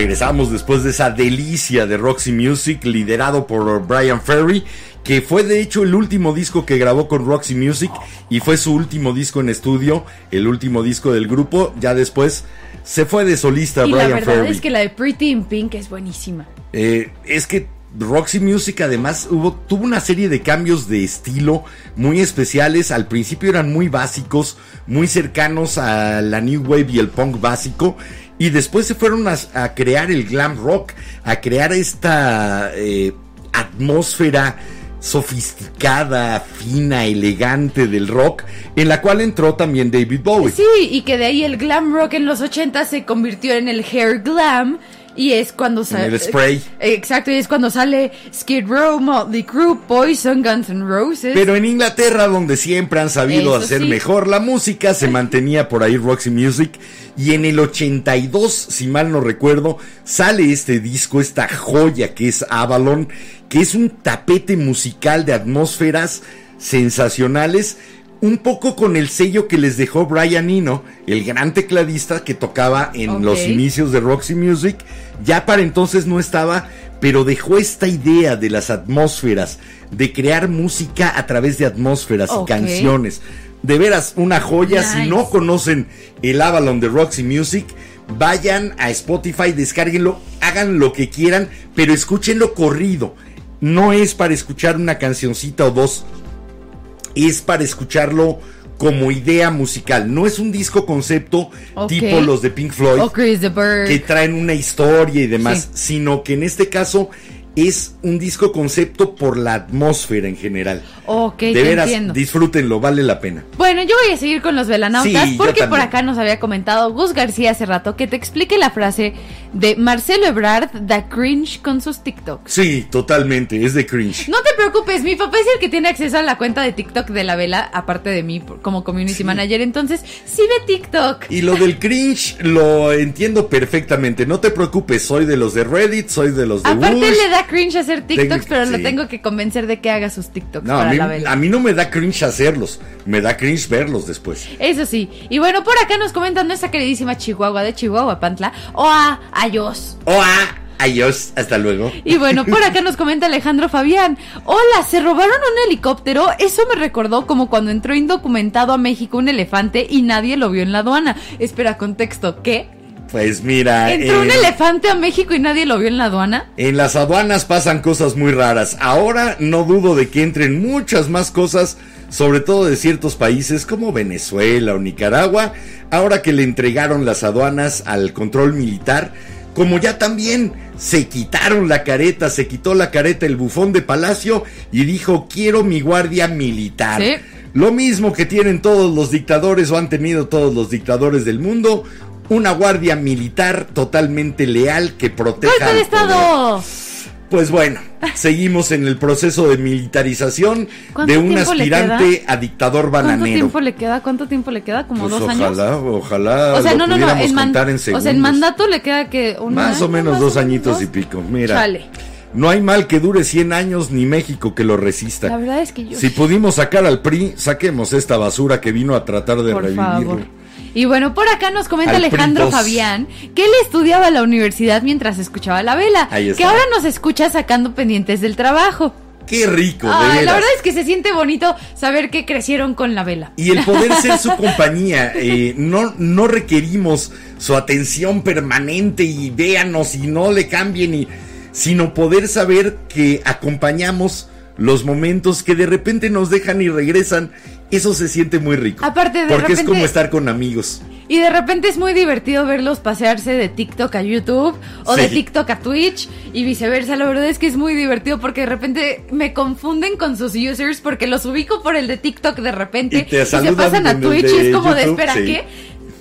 Regresamos después de esa delicia de Roxy Music liderado por Brian Ferry, que fue de hecho el último disco que grabó con Roxy Music y fue su último disco en estudio, el último disco del grupo. Ya después se fue de solista Y la Brian verdad Ferry. es que la de Pretty in Pink es buenísima. Eh, es que Roxy Music además hubo, tuvo una serie de cambios de estilo muy especiales. Al principio eran muy básicos, muy cercanos a la New Wave y el punk básico. Y después se fueron a, crear el glam rock, a crear esta eh, atmósfera sofisticada, fina, elegante del rock, en la cual entró también David Bowie. Sí, y que de ahí el glam rock en los 80 se convirtió en el hair glam. Y es cuando sale. el spray. Exacto, y es cuando sale Skid Row, Motley Crue, Poison, Guns N' Roses. Pero en Inglaterra, donde siempre han sabido Eso hacer sí. mejor la música, se mantenía por ahí Roxy Music. Y en el 82, si mal no recuerdo, sale este disco, esta joya que es Avalon, que es un tapete musical de atmósferas sensacionales. Un poco con el sello que les dejó Brian Eno, el gran tecladista que tocaba en los inicios de Roxy Music. Ya para entonces no estaba, pero dejó esta idea de las atmósferas, de crear música a través de atmósferas y canciones. De veras, una joya. Si no conocen el Avalon de Roxy Music, vayan a Spotify, descárguenlo, hagan lo que quieran, pero escúchenlo corrido. No es para escuchar una cancioncita o dos, es para escucharlo como idea musical. No es un disco concepto tipo los de Pink Floyd o Chris the Bird. que traen una historia y demás, Sí. sino que en este caso es un disco concepto por la atmósfera en general. Ok, de veras, entiendo. disfrútenlo, vale la pena. Bueno, yo voy a seguir con los velanautas Sí, porque por acá nos había comentado Gus García hace rato que te explique la frase de Marcelo Ebrard da cringe con sus TikToks. Sí, totalmente, es de cringe. No te preocupes, mi papá es el que tiene acceso a la cuenta de TikTok de la vela, aparte de mí como community manager, entonces sí ve TikTok. Y lo del cringe lo entiendo perfectamente. No te preocupes, soy de los de Reddit, soy de los de Aparte le da cringe hacer TikToks, pero lo tengo que convencer de que haga sus TikToks No, a para mí, la vela. a mí no me da cringe hacerlos, me da cringe verlos después. Eso sí. Y bueno, por acá nos comentan nuestra queridísima Chihuahua de Chihuahua, Pantla. O a Ayos. ¡Hola! Adiós, hasta luego. Y bueno, por acá nos comenta Alejandro Fabián. Hola, ¿se robaron un helicóptero? Eso me recordó como cuando entró indocumentado a México un elefante y nadie lo vio en la aduana. Espera, contexto, ¿qué? Pues mira, ¿Entró un elefante a México y nadie lo vio en la aduana? En las aduanas pasan cosas muy raras. Ahora no dudo de que entren muchas más cosas, sobre todo de ciertos países como Venezuela o Nicaragua, ahora que le entregaron las aduanas al control militar, como ya también se quitaron la careta, se quitó la careta el bufón de Palacio y dijo quiero mi guardia militar. Sí. Lo mismo que tienen todos los dictadores o han tenido todos los dictadores del mundo, una guardia militar totalmente leal que proteja ¡Golpe de poder. Estado! Pues bueno, seguimos en el proceso de militarización ¿Cuánto de un aspirante a dictador ¿Cuánto bananero. tiempo le queda? ¿Cuánto tiempo le queda? ¿Como Pues dos ojalá, años? ojalá O sea, lo no, no, no. En o sea, en mandato le queda que un Más año, o menos más dos o añitos y pico. Mira, Chale. no hay mal que dure 100 años ni México que lo resista. La verdad es que yo... Si pudimos sacar al PRI, saquemos esta basura que vino a tratar de Por revivirlo. favor. Y bueno, por acá nos comenta Al Alejandro. Fabián que él estudiaba en la universidad mientras escuchaba la vela. Ahí está. Que ahora nos escucha sacando pendientes del trabajo. Qué rico, de Ay, la verdad es que se siente bonito saber que crecieron con la vela. Y el poder ser su compañía, eh, no, no requerimos su atención permanente y véanos y no le cambien, y, sino poder saber que acompañamos los momentos que de repente nos dejan y regresan. Eso se siente muy rico. Aparte, de porque es como estar con amigos. Y de repente es muy divertido verlos pasearse de TikTok a YouTube o de. TikTok a Twitch y viceversa. La verdad es que es muy divertido porque de repente me confunden con sus users porque los ubico por el de TikTok de repente Y te se saludan pasan a Twitch y de es como de YouTube, espera, sí. ¿qué?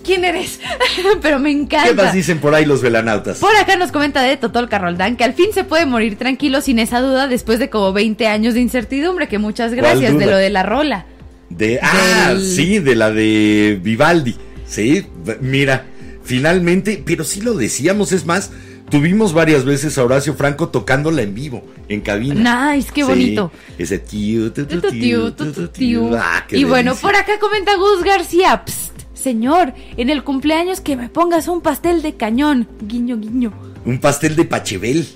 ¿Quién eres? Pero me encanta. ¿Qué más dicen por ahí los velanautas? Por acá nos comenta de Totol Carroldán que al fin se puede morir tranquilo sin esa duda después de como 20 años de incertidumbre. Que muchas gracias de lo de la rola. De, ah, sí, de la de Vivaldi. Sí, mira, finalmente, pero sí lo decíamos, es más, tuvimos varias veces a Horacio Franco tocándola en vivo, en cabina. Nice, qué Sí, bonito. Ese tío, tío, tu, tiu. ah, y bueno, por acá comenta Gus García. Psst, señor, en el cumpleaños que me pongas un pastel de cañón. Guiño, guiño. un pastel de Pachebel.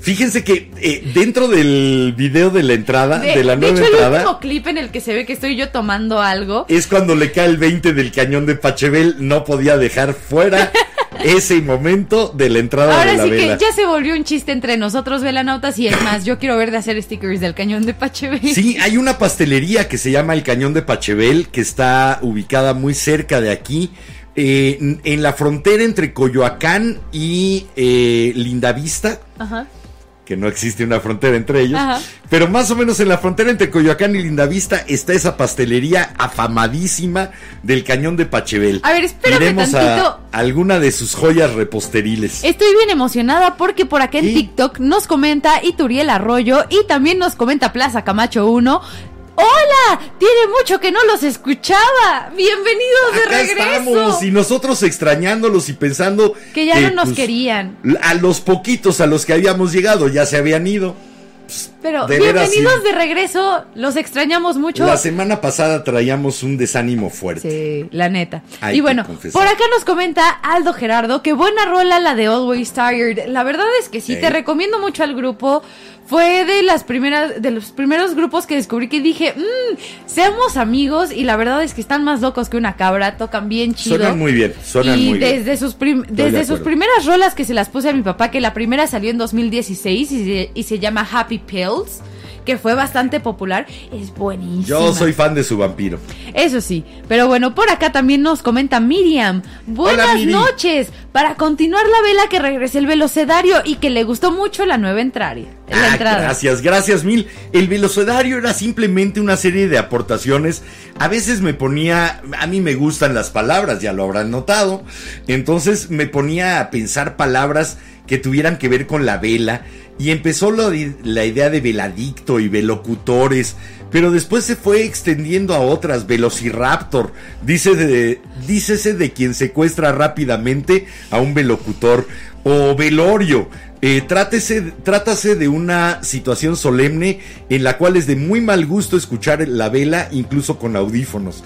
Fíjense que eh, dentro del video de la entrada, de, la de nueva hecho, el entrada, último clip en el que se ve que estoy yo tomando algo. es cuando le cae el 20 del cañón de Pachebel. No podía dejar fuera ese momento de la entrada Ahora de la sí vela. que ya se volvió un chiste entre nosotros, velanautas, y es más, yo quiero ver de hacer stickers del cañón de Pachebel. Sí, hay una pastelería que se llama el Cañón de Pachebel, que está ubicada muy cerca de aquí, eh, en- en la frontera entre Coyoacán y eh, Lindavista, Ajá. Que no existe una frontera entre ellos, Ajá. pero más o menos en la frontera entre Coyoacán y Lindavista está esa pastelería afamadísima del Cañón de Pachebel. A ver, espérame Iremos tantito. a alguna de sus joyas reposteriles. Estoy bien emocionada porque por acá en ¿Y? TikTok nos comenta Ituriel Arroyo y también nos comenta Plaza Camacho 1. ¡Hola! Tiene mucho que no los escuchaba. Bienvenidos de Acá regreso. estamos y nosotros extrañándolos y pensando Que ya no nos pues, querían. A los poquitos a los que habíamos llegado ya se habían ido. Pero de veras, bienvenidos de regreso. Los extrañamos mucho. La semana pasada traíamos un desánimo fuerte. Sí, la neta. Hay y bueno, por acá nos comenta Aldo Gerardo que buena rola la de Always Tired. La verdad es que sí, Sí. te recomiendo mucho al grupo. Fue de las primeras, de los primeros grupos que descubrí que dije, "Mm, seamos amigos y la verdad es que están más locos que una cabra, tocan bien chido. Suenan muy bien, suenan y muy bien. desde sus prim- Estoy de desde sus primeras rolas que se las puse a mi papá, que la primera salió en 2016 y se, y se llama Happy Pills, que fue bastante popular, es buenísima. Yo soy fan de su vampiro. Eso sí, pero bueno, por acá también nos comenta Miriam. Buenas Hola, Miri. noches. Para continuar la vela que regrese el velocedario y que le gustó mucho la nueva. La Ah, entrada. gracias, gracias mil. El velocedario era simplemente una serie de aportaciones. A veces me ponía, a mí me gustan las palabras, ya lo habrán notado. Entonces me ponía a pensar palabras que tuvieran que ver con la vela. Y empezó de- la idea de veladicto y velocutores. Pero después se fue extendiendo a otras, Velociraptor. Dice de, dícese de quien secuestra rápidamente a un velocutor. O velorio. Eh, trátese, trátase de una situación solemne en la cual es de muy mal gusto escuchar la vela, incluso con audífonos.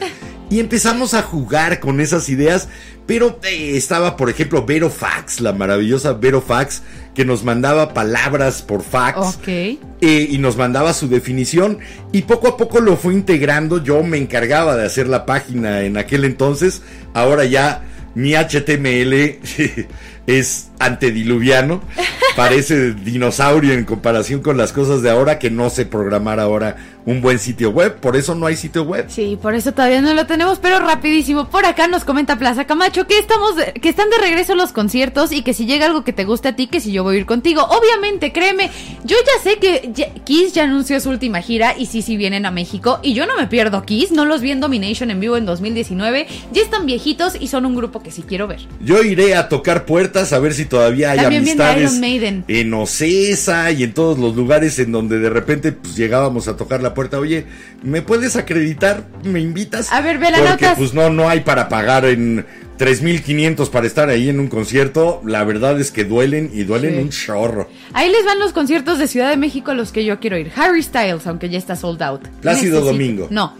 Y empezamos a jugar con esas ideas, pero eh, estaba, por ejemplo, Vero Fax, la maravillosa Vero Fax, que nos mandaba palabras por fax Ok. eh, y nos mandaba su definición y poco a poco lo fue integrando. Yo me encargaba de hacer la página en aquel entonces. Ahora ya mi HTML es antediluviano. Parece dinosaurio en comparación con las cosas de ahora que no sé programar ahora un buen sitio web. Por eso no hay sitio web. Sí, por eso todavía no lo tenemos, pero rapidísimo. Por acá nos comenta Plaza Camacho que estamos, de- que están de regreso los conciertos y que si llega algo que te guste a ti, que si yo voy a ir contigo. Obviamente, créeme, yo ya sé que ya- Kiss ya anunció su última gira y sí, sí vienen a México y yo no me pierdo Kiss, no los vi en Domination en vivo en 2019, ya están viejitos y son un grupo que sí quiero ver. Yo iré a tocar puertas a ver si todavía hay También amistades Iron Maiden. en Ocesa y en todos los lugares en donde de repente pues llegábamos a tocar la puerta. Oye, ¿me puedes acreditar? ¿Me invitas? A ver, ve la Porque notas. pues no, no hay para pagar en 3.500 para estar ahí en un concierto. La verdad es que duelen y duelen Sí. un chorro. Ahí les van los conciertos de Ciudad de México a los que yo quiero ir. Harry Styles, aunque ya está sold out. Plácido Domingo. No.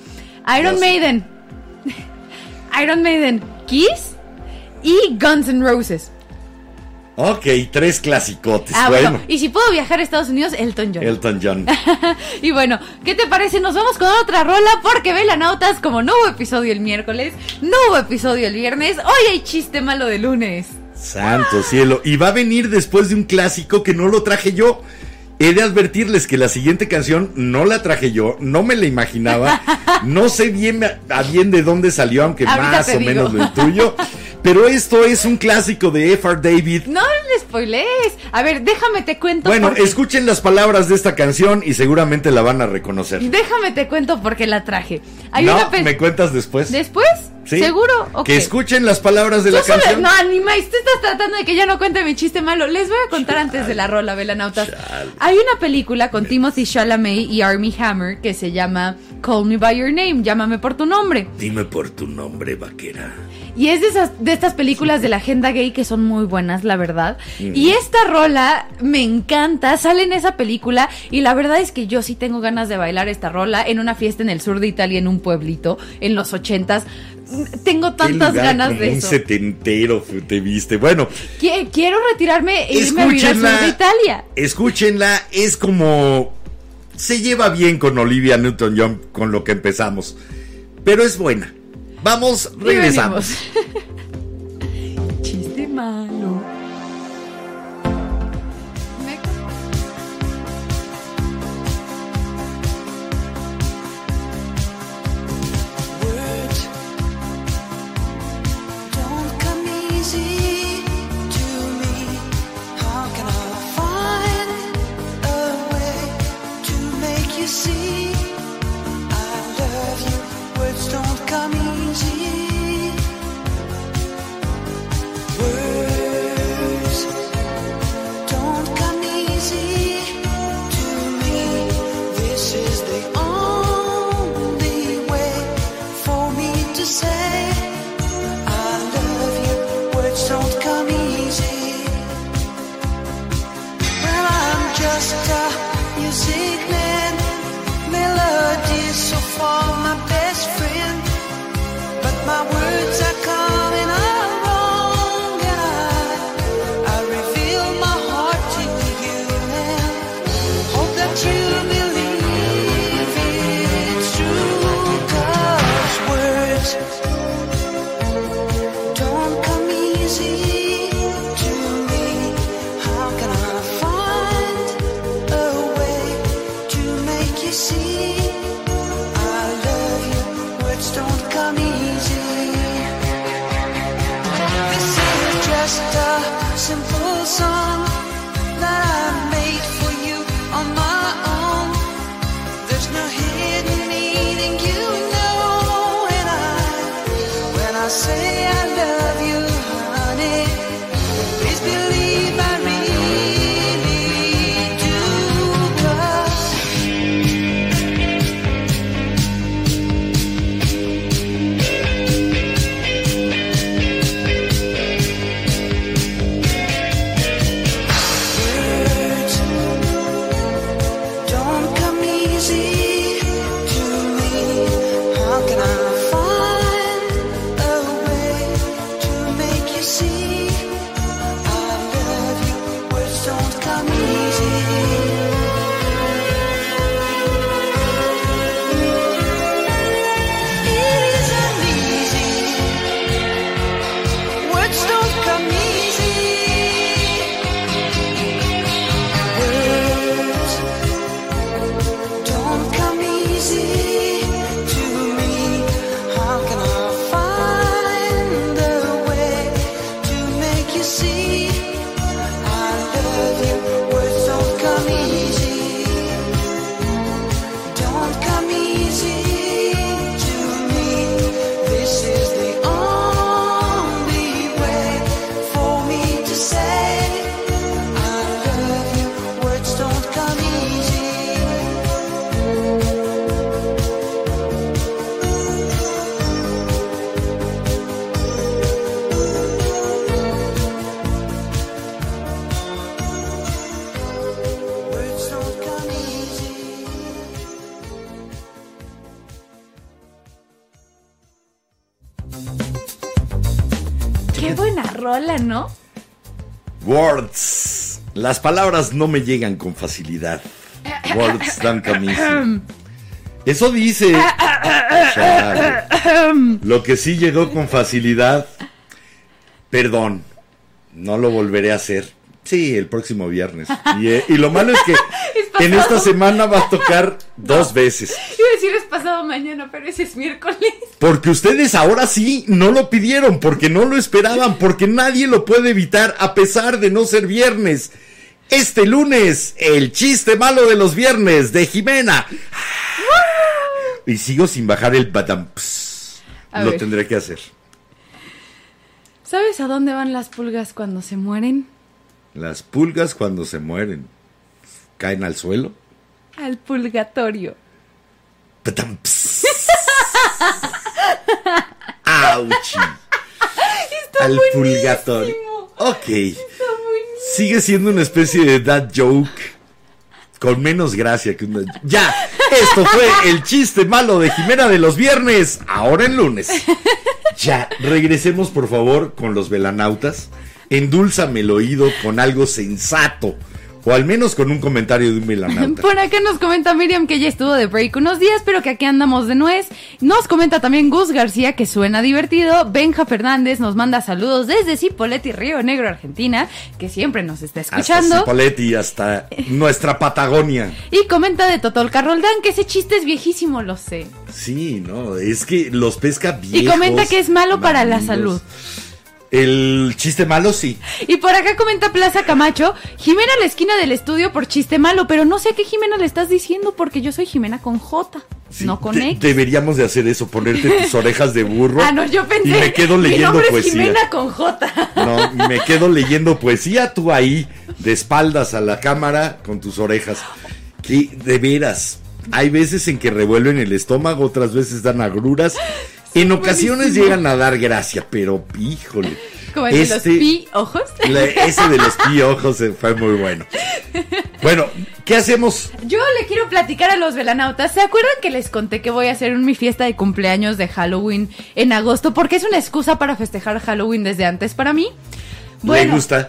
Iron. Maiden. Iron Maiden. Kiss. Y Guns N' Roses. Ok, tres clasicotes. Ah, bueno. bueno, Y si puedo viajar a Estados Unidos, Elton John. Elton John. y bueno, ¿qué te parece? Nos vamos con otra rola porque Velanautas, como no hubo episodio el miércoles, no hubo episodio el viernes, hoy hay chiste malo de lunes. Santo cielo. Y va a venir después de un clásico que no lo traje yo. He de advertirles que la siguiente canción no la traje yo, no me la imaginaba, no sé bien a bien de dónde salió, aunque Ahorita más o digo. menos lo intuyo. Pero esto es un clásico de F.R. David. No le spoilees. A ver, déjame te cuento. Bueno, porque- escuchen las palabras de esta canción y seguramente la van a reconocer. Déjame te cuento porque la traje. Hay no, una pe- me cuentas después. ¿Después? Sí. ¿Seguro? Que escuchen las palabras de la solo- canción. No, animáis, tú estás tratando de que ya no cuente mi chiste malo. Les voy a contar antes de la rola, velanautas. Chale. Hay una película con Timothy Chalamet y Armie Hammer que se llama Call Me By Your Name, llámame por tu nombre. Dime por tu nombre, vaquera. Y es de, esas, de estas películas de la agenda gay que son muy buenas, la verdad. Y esta rola me encanta, sale en esa película y la verdad es que yo sí tengo ganas de bailar esta rola en una fiesta en el sur de Italia, en un pueblito, en los ochentas. Tengo tantas lugar ganas como de un eso. setentero te viste. Bueno, Qui- Quiero retirarme e irme a vivir al sur de Italia. Escúchenla, es como se lleva bien con Olivia Newton-John con lo que empezamos, pero es buena. Vamos, regresamos. Chiste malo. Music man. Melodies so far my best friend. But my words are coming so Las palabras no me llegan con facilidad. Words don't come easy. Eso dice. Chale. Lo que sí llegó con facilidad. Perdón. No lo volveré a hacer. Sí, el próximo viernes. Y, eh, y lo malo es que en esta semana va a tocar dos veces. Iba a decir es pasado mañana, pero ese es miércoles. Porque ustedes ahora sí no lo pidieron, porque no lo esperaban, porque nadie lo puede evitar a pesar de no ser viernes. Este lunes, el chiste malo de los viernes de Jimena. Y sigo sin bajar el batam. A Lo ver. tendré que hacer. ¿Sabes a dónde van las pulgas cuando se mueren? Las pulgas cuando se mueren caen al suelo. Al ps. Auchi. al purgatorio. Ok. Sigue siendo una especie de dad joke con menos gracia que una... Ya, esto fue el chiste malo de Jimena de los viernes, ahora en lunes. Ya, regresemos por favor con los velanautas. Endúlzame el oído con algo sensato. O al menos con un comentario de un velanauta. Por acá nos comenta Miriam que ya estuvo de break unos días, pero que aquí andamos de nuez. Nos comenta también Gus García que suena divertido. Benja Fernández nos manda saludos desde Cipolletti, Río Negro, Argentina, que siempre nos está Hasta escuchando. Cipolletti, hasta nuestra Patagonia. Y comenta de Totolca Roldán que ese chiste es viejísimo, lo sé. Sí, no, es que los pesca viejos. Y comenta que es malo para la salud. El chiste malo, sí. Y por acá comenta Plaza Camacho, Jimena a la esquina del estudio por chiste malo, pero no sé a qué Jimena le estás diciendo porque yo soy Jimena con J, Sí, no con X. Deberíamos de hacer eso, ponerte tus orejas de burro. Ah, no, yo pensé. Y me quedo Mi leyendo nombre poesía. es Jimena con J. No, me quedo leyendo poesía, tú ahí, de espaldas a la cámara, con tus orejas. Que, de veras, hay veces en que revuelven el estómago, otras veces dan agruras. En ocasiones buenísimo. llegan a dar gracia, pero híjole. Como el de los Este- pi ojos. la- ese de los piojos fue muy bueno. Bueno, ¿qué hacemos? Yo le quiero platicar a los velanautas. ¿Se acuerdan que les conté que voy a hacer mi fiesta de cumpleaños de Halloween en agosto? Porque es una excusa para festejar Halloween desde antes para mí. Le gusta.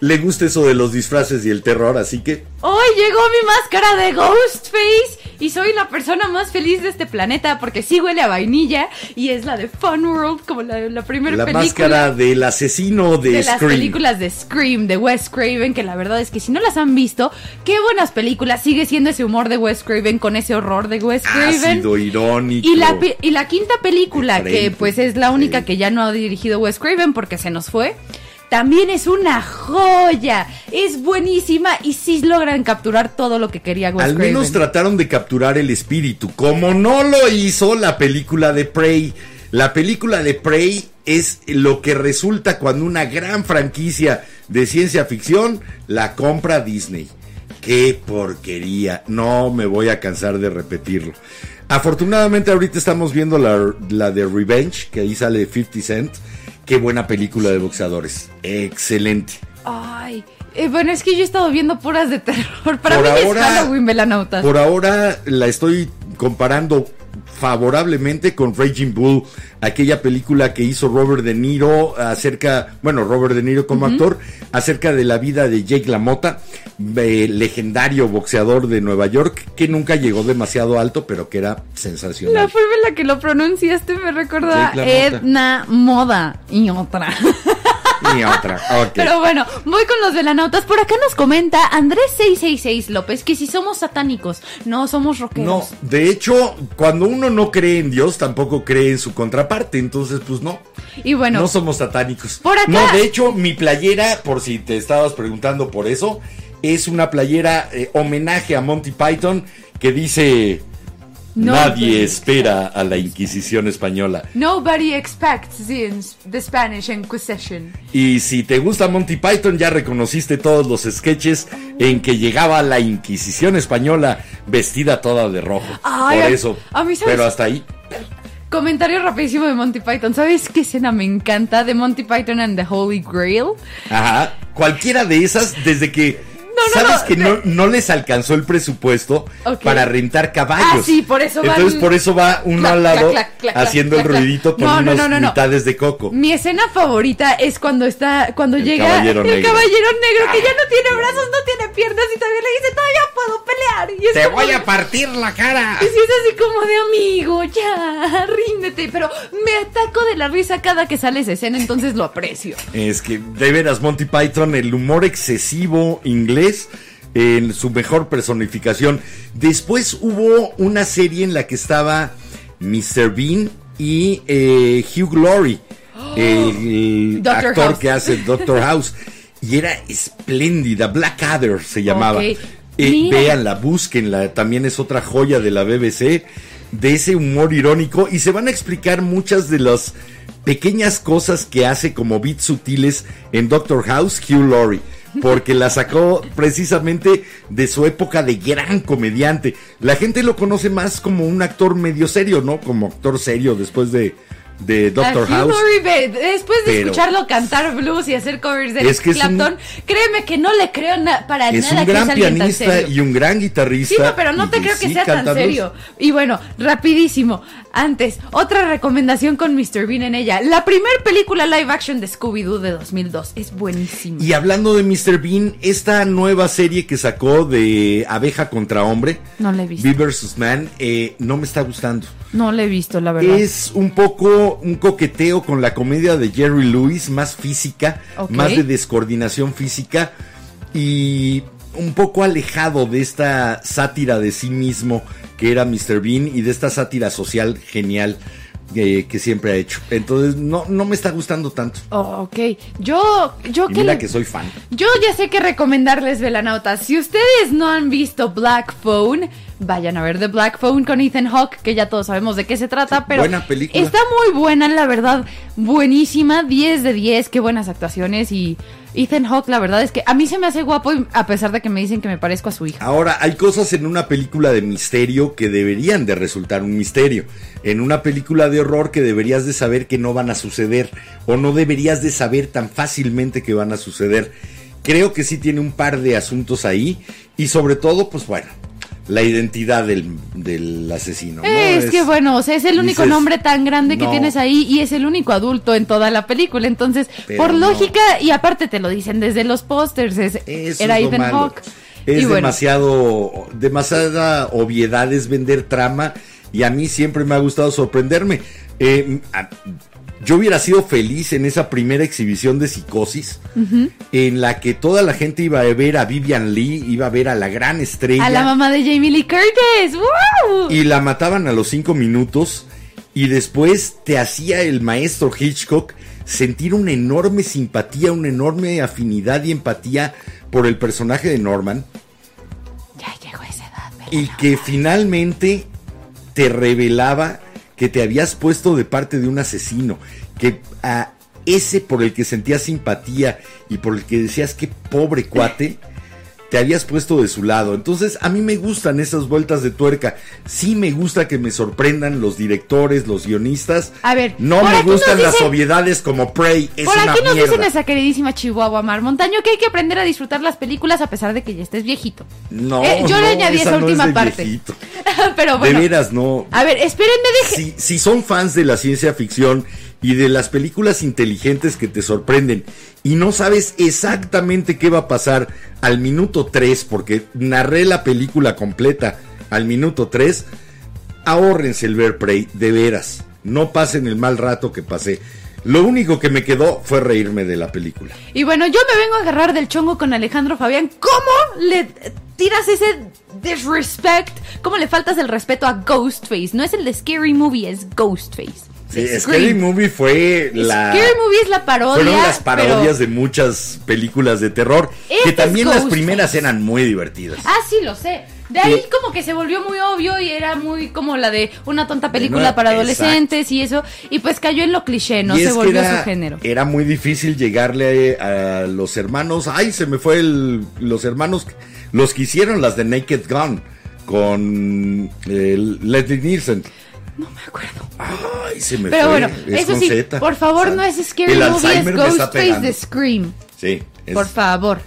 Le gusta eso de los disfraces y el terror, así que Hoy llegó mi máscara de Ghostface y soy la persona más feliz de este planeta porque sí huele a vainilla y es la de Fun World como la, la primera la película. máscara del asesino de, de las películas de Scream, de Wes Craven, que la verdad es que si no las han visto, qué buenas películas. Sigue siendo ese humor de Wes Craven con ese horror de Wes Craven. Ácido, irónico. Y la, y la quinta película, que pues es la única sí. que ya no ha dirigido Wes Craven porque se nos fue, también es una joya. Es buenísima y sí logran capturar todo lo que quería Wes Al Craven. menos trataron de capturar el espíritu, como no lo hizo la película de Prey. La película de Prey es lo que resulta cuando una gran franquicia de ciencia ficción la compra Disney. Qué porquería, no me voy a cansar de repetirlo. Afortunadamente ahorita estamos viendo la, la de Revenge, que ahí sale 50 Cent. Qué buena película de boxeadores. Excelente. Ay, eh, bueno, es que yo he estado viendo puras de terror. Para Por mí es Halloween, Belanautas. Por ahora la estoy comparando favorablemente con Raging Bull, aquella película que hizo Robert De Niro acerca, bueno, Robert De Niro como actor, acerca de la vida de Jake LaMotta, eh, legendario boxeador de Nueva York, que nunca llegó demasiado alto, pero que era La sensacional. forma en la que lo pronunciaste me recuerda a. Edna Moda y otra. Y otra, ok. Pero bueno, voy con los velanautas. Por acá nos comenta Andrés666 López que si somos satánicos, no somos No, rockeros. de hecho, cuando uno no cree en Dios, tampoco cree en su contraparte, entonces pues no. Y bueno, No somos satánicos. Por acá- No, de hecho, mi playera, por si te estabas preguntando por eso, es una playera eh, homenaje a Monty Python que dice No, Nadie pero- espera a la Inquisición española. nobody expects the, the Spanish Inquisition. Y si te gusta Monty Python, ya reconociste todos los sketches en que llegaba la Inquisición española vestida toda de rojo. Ay, por eso. a mí, ¿sabes? Pero hasta ahí. Comentario rapidísimo de Monty Python. ¿Sabes qué escena me encanta de Monty Python and the Holy Grail? Ajá. Cualquiera de esas, desde que. No, no, Sabes no, que no, de- no les alcanzó el presupuesto para rentar caballos. Ah, sí, por eso van- Entonces, por eso va uno Clac, al lado clac, clac, clac, haciendo clac, el ruidito con No, unas no, no, no. mitades de coco. Mi escena favorita es cuando está, cuando El llega caballero el negro. caballero negro que ya no tiene brazos, no tiene piernas y todavía le dice, todavía puedo pelear. Y es como- partir la cara. Y sí es así como de amigo, ya, ríndete. Pero me ataco de la risa cada que sale esa escena, entonces lo aprecio. Es que, de veras, Monty Python, el humor excesivo inglés en su mejor personificación. Después hubo una serie en la que estaba Mr. Bean y eh, Hugh Glory, el actor House. que hace Doctor House. Y era espléndida, Blackadder se llamaba. Ok. Eh, véanla, búsquenla, también es otra joya de la BBC, de ese humor irónico y se van a explicar muchas de las pequeñas cosas que hace como bits sutiles en Doctor House Hugh Laurie, porque la sacó precisamente de su época de gran comediante. La gente lo conoce más como un actor medio serio, ¿no? Como actor serio después de de Doctor House. Después de Pero- escucharlo cantar blues y hacer covers de Es que es un- Clapton, créeme que no le creo na- para Es nada un que gran es tan pianista y un gran guitarrista. Sí, no, pero no te creo que sí sea tan blues. serio. Y bueno, rapidísimo. Antes, otra recomendación con Mr. Bean en ella. La primer película live action de Scooby-Doo de 2002. Es buenísima. Y hablando de Mr. Bean, esta nueva serie que sacó de abeja contra hombre, No la he visto. Bee vs. Man, eh, no me está gustando. No la he visto, la verdad. Es un poco un coqueteo con la comedia de Jerry Lewis, más física, más de descoordinación física y un poco alejado de esta sátira de sí mismo que era Mr. Bean y de esta sátira social genial eh, que siempre ha hecho. Entonces no, no me está gustando tanto. Oh, ok. Yo, yo Y que mira le- que soy fan. Yo ya sé que recomendarles Velanautas. Si ustedes no han visto Black Phone, vayan a ver The Black Phone con Ethan Hawke, que ya todos sabemos de qué se trata, pero buena película. está muy buena, la verdad, buenísima, 10 de 10, qué buenas actuaciones y Ethan Hawke, la verdad es que a mí se me hace guapo a pesar de que me dicen que me parezco a su hija. Ahora, hay cosas en una película de misterio que deberían de resultar un misterio. En una película de horror que deberías de saber que no van a suceder. O no deberías de saber tan fácilmente que van a suceder. Creo que sí tiene un par de asuntos ahí. Y sobre todo, pues bueno, la identidad del, del asesino. ¿no? Es, que bueno, o sea, es el único dices, nombre tan grande que no. tienes ahí y es el único adulto en toda la película. Entonces, por no. lógica, y aparte te lo dicen desde los pósters, era Ethan. Hawke. Es bueno, demasiado, demasiada obviedad, es vender trama y a mí siempre me ha gustado sorprenderme. Eh, a- yo hubiera sido feliz en esa primera exhibición de Psicosis, en la que toda la gente iba a ver a Vivian Lee, iba a ver a la gran estrella. A la mamá de Jamie Lee Curtis. Y la mataban a los cinco minutos y después te hacía el maestro Hitchcock sentir una enorme simpatía, una enorme afinidad y empatía por el personaje de Norman Ya llegó esa edad. y que finalmente te revelaba que te habías puesto de parte de un asesino, que a ese por el que sentías simpatía y por el que decías que pobre cuate, te habías puesto de su lado. Entonces, a mí me gustan esas vueltas de tuerca. Sí me gusta que me sorprendan los directores, los guionistas. A ver, no me gustan las obviedades como Prey. Es Por una aquí nos mierda. dicen esa queridísima Chihuahua Mar Montaño que hay que aprender a disfrutar las películas a pesar de que ya estés viejito. No, Eh, yo le no, añadí esa no es última de parte. Pero bueno. De veras, no. A ver, espérenme, deje. si, si son fans de la ciencia ficción y de las películas inteligentes que te sorprenden y no sabes exactamente qué va a pasar al minuto 3, porque narré la película completa al minuto 3, ahórrense el ver de veras. No pasen el mal rato que pasé. Lo único que me quedó fue reírme de la película. Y bueno, yo me vengo a agarrar del chongo con Alejandro Fabián. ¿Cómo le tiras ese disrespect? ¿Cómo le faltas el respeto a Ghostface? No es el de Scary Movie, es Ghostface. Sí, Scream. Scary Movie fue la... Scary Movie es la parodia. Fueron las parodias pero- de muchas películas de terror, Este que es también las primeras eran muy divertidas. Ah, sí, lo sé. De ahí como que se volvió muy obvio y era muy como la de una tonta película Una- para adolescentes y eso. Y pues cayó en lo cliché, no Y se volvió era, su género. Era muy difícil llegarle a, los hermanos. Ay, se me fue el, los hermanos, los que hicieron las de Naked Gun con eh, Leslie Nielsen. No me acuerdo. Ay, se me Pero fue. bueno, es eso sí, Z. por favor, O sea, no es Scary el Movie, es Ghostface de Scream. Sí. es- Por favor.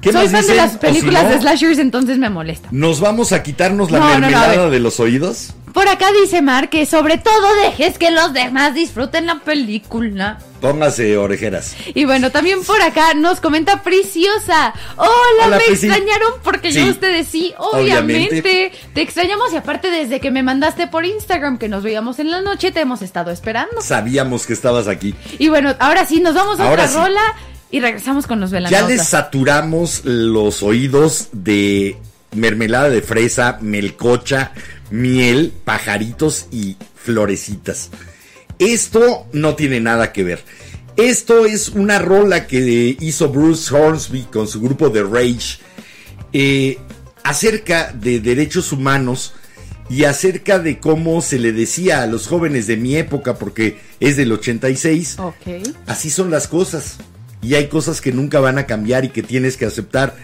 ¿Qué Soy fan de las películas si no, de slashers, entonces me molesta. ¿Nos vamos a quitarnos la No, mermelada de los oídos? Por acá dice Mar que sobre todo dejes que los demás disfruten la película. Póngase orejeras. Y bueno, también por acá nos comenta Preciosa. Hola, Hola, me Preci. extrañaron porque Sí. yo ustedes sí, obviamente. Obviamente. Te extrañamos y aparte desde que me mandaste por Instagram que nos veíamos en la noche, te hemos estado esperando. Sabíamos que estabas aquí. Y bueno, ahora sí, nos vamos a Ahora otra sí. rola y regresamos con los Ya velanautas. les saturamos los oídos de mermelada de fresa, melcocha, miel, pajaritos y florecitas. Esto no tiene nada que ver. Esto es una rola que hizo Bruce Hornsby con su grupo de Rage eh, acerca de derechos humanos y acerca de cómo se le decía a los jóvenes de mi época, porque es del 86, Ok. así son las cosas. Y hay cosas que nunca van a cambiar y que tienes que aceptar.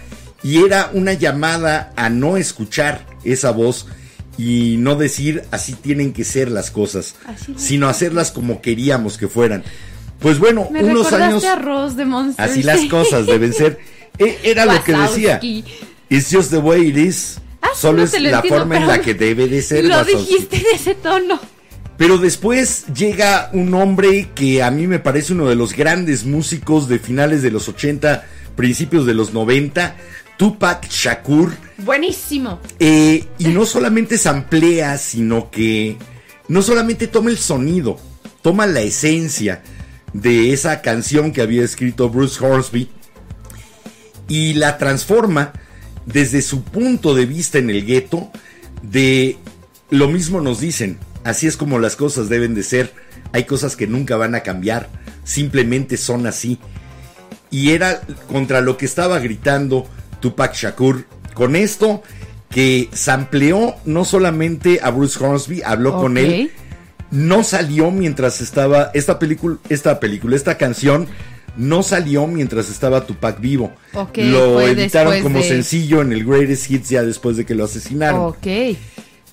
Y era una llamada a no escuchar esa voz y no decir así tienen que ser las cosas, sino hacerlas como queríamos que fueran. Pues bueno, Me unos años a Ross de Monster. así las cosas deben ser. E- Era lo que decía. It's just the way it is. Ah, Solo no es la entiendo, forma en la que debe de ser. Lo Wazowski. dijiste en ese tono. Pero después llega un hombre que a mí me parece uno de los grandes músicos de finales de los 80, principios de los 90, Tupac Shakur. Buenísimo. Eh, y no solamente samplea, sino que no solamente toma el sonido, toma la esencia de esa canción que había escrito Bruce Hornsby y la transforma desde su punto de vista en el gueto de lo mismo nos dicen, así es como las cosas deben de ser, hay cosas que nunca van a cambiar, simplemente son así. Y era contra lo que estaba gritando Tupac Shakur con esto que sampleó no solamente a Bruce Hornsby, habló con él, no salió mientras estaba esta película, esta película, esta canción no salió mientras estaba Tupac vivo. Lo editaron como de- sencillo en el Greatest Hits ya después de que lo asesinaron.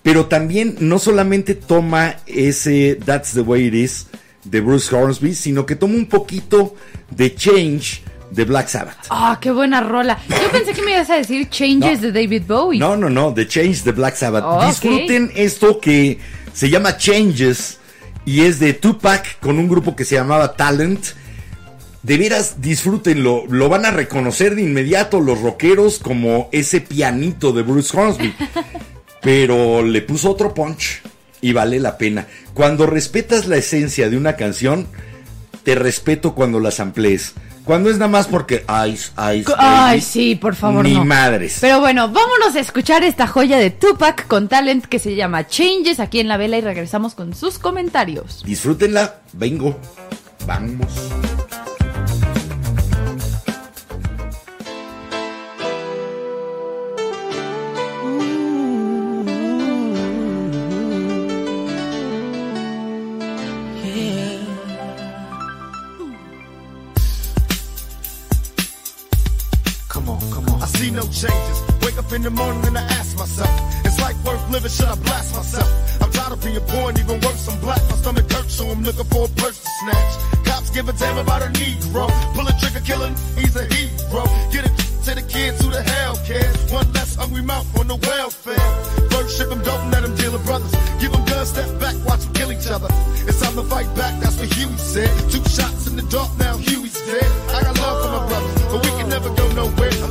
Pero también no solamente toma ese That's the Way It Is de Bruce Hornsby, sino que toma un poquito de Change de Black Sabbath. Ah, qué buena rola. Yo pensé que me ibas a decir Changes No. de David Bowie. No, no, no, The Change de Black Sabbath. Disfruten esto que se llama Changes y es de Tupac con un grupo que se llamaba Talent. De veras, disfrútenlo. Lo van a reconocer de inmediato los rockeros como ese pianito de Bruce Hornsby. Pero le puso otro punch y vale la pena. Cuando respetas la esencia de una canción, te respeto cuando las amplies. Cuando es nada más porque Ice. Ay, baby", sí, por favor. Ni no. madres. Pero bueno, vámonos a escuchar esta joya de Tupac con talent que se llama Changes aquí en la vela y regresamos con sus comentarios. Disfrútenla, vengo, vamos. No changes. Wake up in the morning and I ask myself, is life worth living? Should I blast myself? I'm tired of being poor and even worse, I'm black. My stomach hurts, so I'm looking for a purse to snatch. Cops give a damn about a Negro. Pull a trigger, killing, he's a hero. Get it to the kids who the hell cares. One less hungry mouth on the welfare. First ship them, don't let them deal with brothers. Give them guns, step back, watch them kill each other. It's time to fight back, that's what Huey said. Two shots in the dark, now Huey's dead. I got love for my brothers,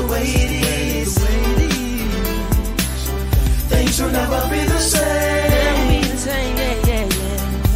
The way it is. Things will never be the same.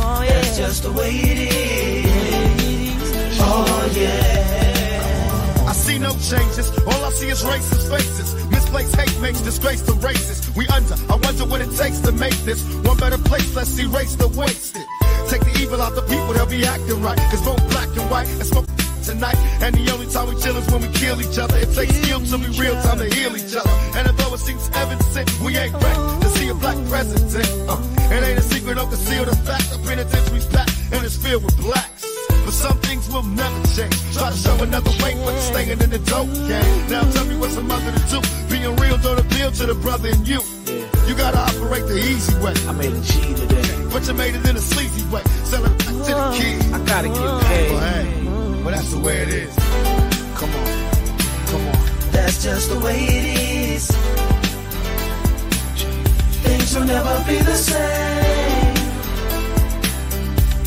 Oh, That's just the way it is. Oh yeah. I see no changes. All I see is racist faces. Misplaced hate makes disgrace to races. We under. I wonder what it takes to make this one better place. Let's erase the wasted. Take the evil out the people, they'll be acting right. Cause both black and white and smoke tonight. And the only time we chill is when we kill each other. It takes skill to be real time to heal each other. And although it seems evident, we ain't ready to see a black president. Uh, it ain't a secret, don't conceal the fact. The penitentiary's packed and it's filled with blacks. But some things will never change. Try to show another way, but you're staying in the dope game. Now tell me what's a mother to do. Being real don't appeal to the brother in you. You gotta operate the easy way. I made a G today. But you made it in a sleazy way. Sell it back to the kid. I gotta get Well, paid. Well, that's the way it is. Come on, come on. That's just the way it is. Things will never be the same.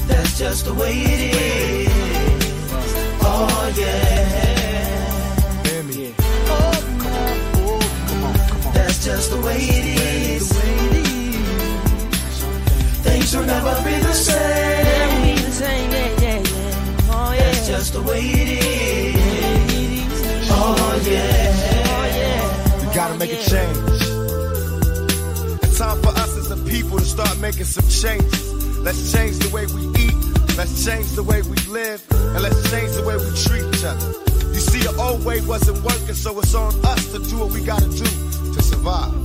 That's just the way it is. Oh yeah. Hear me. Oh, come on. Oh, come on, come on. That's just the way it is. Things will never be the same. the way it is. Oh yeah. We gotta make a change. It's time for us as a people to start making some changes. Let's change the way we eat. Let's change the way we live. And let's change the way we treat each other. You see, the old way wasn't working, so it's on us to do what we gotta do to survive.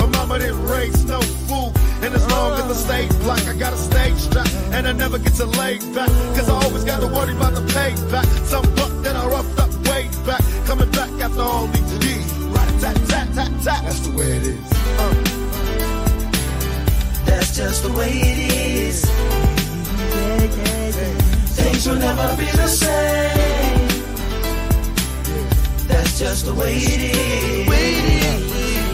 My mama didn't raise no fool. And as long as I stay black, I got a stage strap. And I never get to lay back. Cause I always gotta worry about the payback. Some buck that I roughed up way back. Coming back after all these years. Rat-a-tat-tat-tat-tat. That's the way it is. Uh. That's just the way it is. Things will never be the same. That's just the way it is.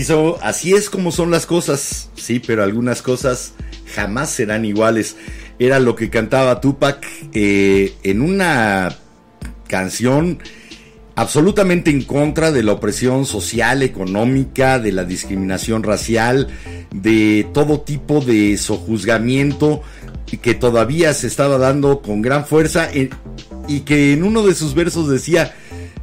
Así, así es como son las cosas, sí, pero algunas cosas jamás serán iguales. Era lo que cantaba Tupac eh, en una canción absolutamente en contra de la opresión social, económica, de la discriminación racial, de todo tipo de sojuzgamiento que todavía se estaba dando con gran fuerza eh, y que en uno de sus versos decía,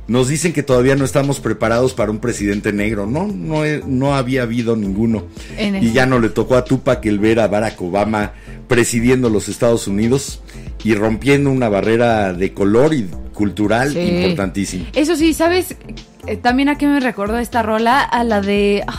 nos dicen que todavía no estamos preparados para un presidente negro. No, no, no había habido ninguno. En Y ya no le tocó a Tupac el ver a Barack Obama presidiendo los Estados Unidos y rompiendo una barrera de color y cultural Sí. importantísima. Eso sí, ¿sabes? Eh, También a qué me recordó esta rola, a la de... ay,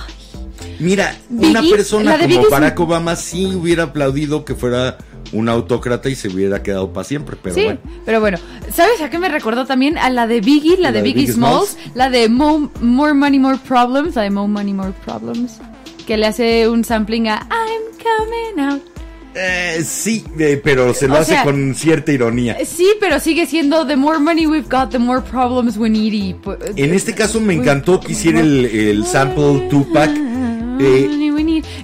Mira, Biggie, una persona como Biggie Barack. Obama sí hubiera aplaudido que fuera un autócrata y se hubiera quedado para siempre, pero sí, bueno. pero bueno, ¿sabes a qué me recordó también? A la de Biggie, la, de, Biggie, Smalls, la de Mo- More Money, More Problems, la de More Money, More Problems, que le hace un sampling a I'm coming out. Eh, sí, eh, pero se lo O hace sea, con cierta ironía. Eh, Sí, pero sigue siendo The more money we've got, the more problems we need. y, En este caso me encantó que hiciera el, el sample Tupac. eh.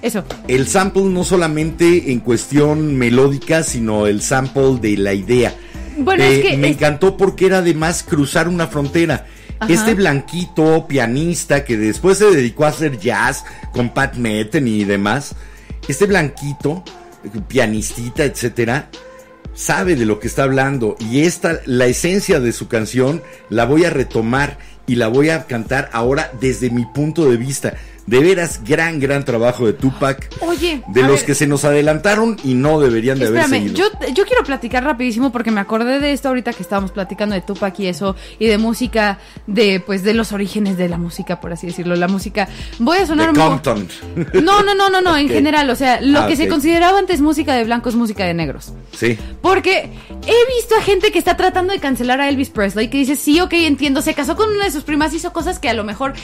Eso. el sample no solamente en cuestión melódica, sino el sample de la idea. Bueno, Eh, es que me es- encantó porque era además cruzar una frontera. Ajá. Este blanquito pianista que después se dedicó a hacer jazz con Pat Metheny y demás, este blanquito, pianistita, etcétera, sabe de lo que está hablando y esta la esencia de su canción la voy a retomar y la voy a cantar ahora desde mi punto de vista. De veras, gran, gran trabajo de Tupac. Oye, De los ver. que se nos adelantaron y no deberían de haber Espérame, seguido. yo, yo quiero platicar rapidísimo porque me acordé de esto ahorita que estábamos platicando de Tupac y eso, y de música, de pues de los orígenes de la música, por así decirlo. La música. Voy a sonar. Compton. No, no, no, no, no, en general. O sea, lo Ah, que se consideraba antes música de blancos, música de negros. Sí. Porque he visto a gente que está tratando de cancelar a Elvis Presley, que dice, sí, ok, entiendo, se casó con una de sus primas, hizo cosas que a lo mejor